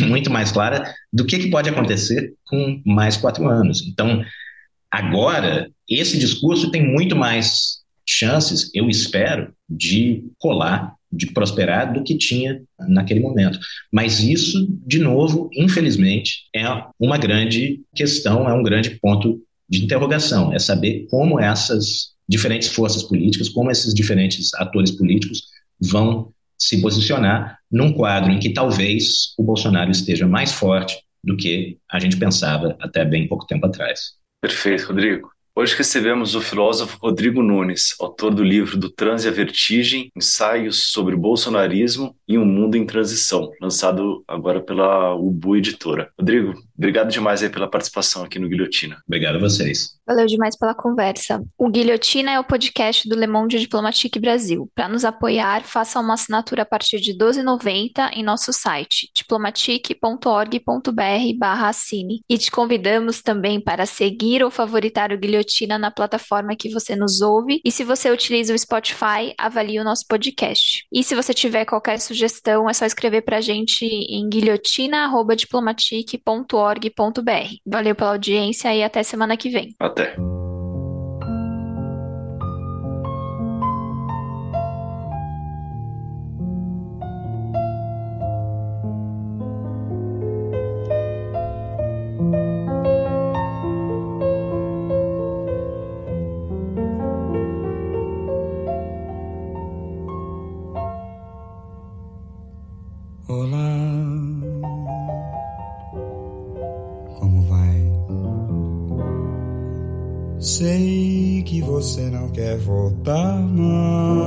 muito mais clara do que, que pode acontecer com mais quatro anos. Então, agora, esse discurso tem muito mais chances, eu espero, de colar de prosperar do que tinha naquele momento. Mas isso, de novo, infelizmente, é uma grande questão, é um grande ponto de interrogação, é saber como essas diferentes forças políticas, como esses diferentes atores políticos vão se posicionar num quadro em que talvez o Bolsonaro esteja mais forte do que a gente pensava até bem pouco tempo atrás. Perfeito, Rodrigo. Hoje recebemos o filósofo Rodrigo Nunes, autor do livro Do Transe à Vertigem, Ensaios sobre Bolsonarismo e um Mundo em Transição, lançado agora pela Ubu Editora. Rodrigo, obrigado demais aí pela participação aqui no Guilhotina. Obrigado a vocês. Valeu demais pela conversa. O Guilhotina é o podcast do Le Monde Diplomatique Brasil. Para nos apoiar, faça uma assinatura a partir de R$ 12,90 em nosso site, diplomatique.org.br assine. E te convidamos também para seguir ou favoritar o Guilhotina na plataforma que você nos ouve. E se você utiliza o Spotify, avalie o nosso podcast. E se você tiver qualquer sugestão, é só escrever para a gente em guilhotina.diplomatique.org.br. Valeu pela audiência e até semana que vem. Até. Quer voltar mais.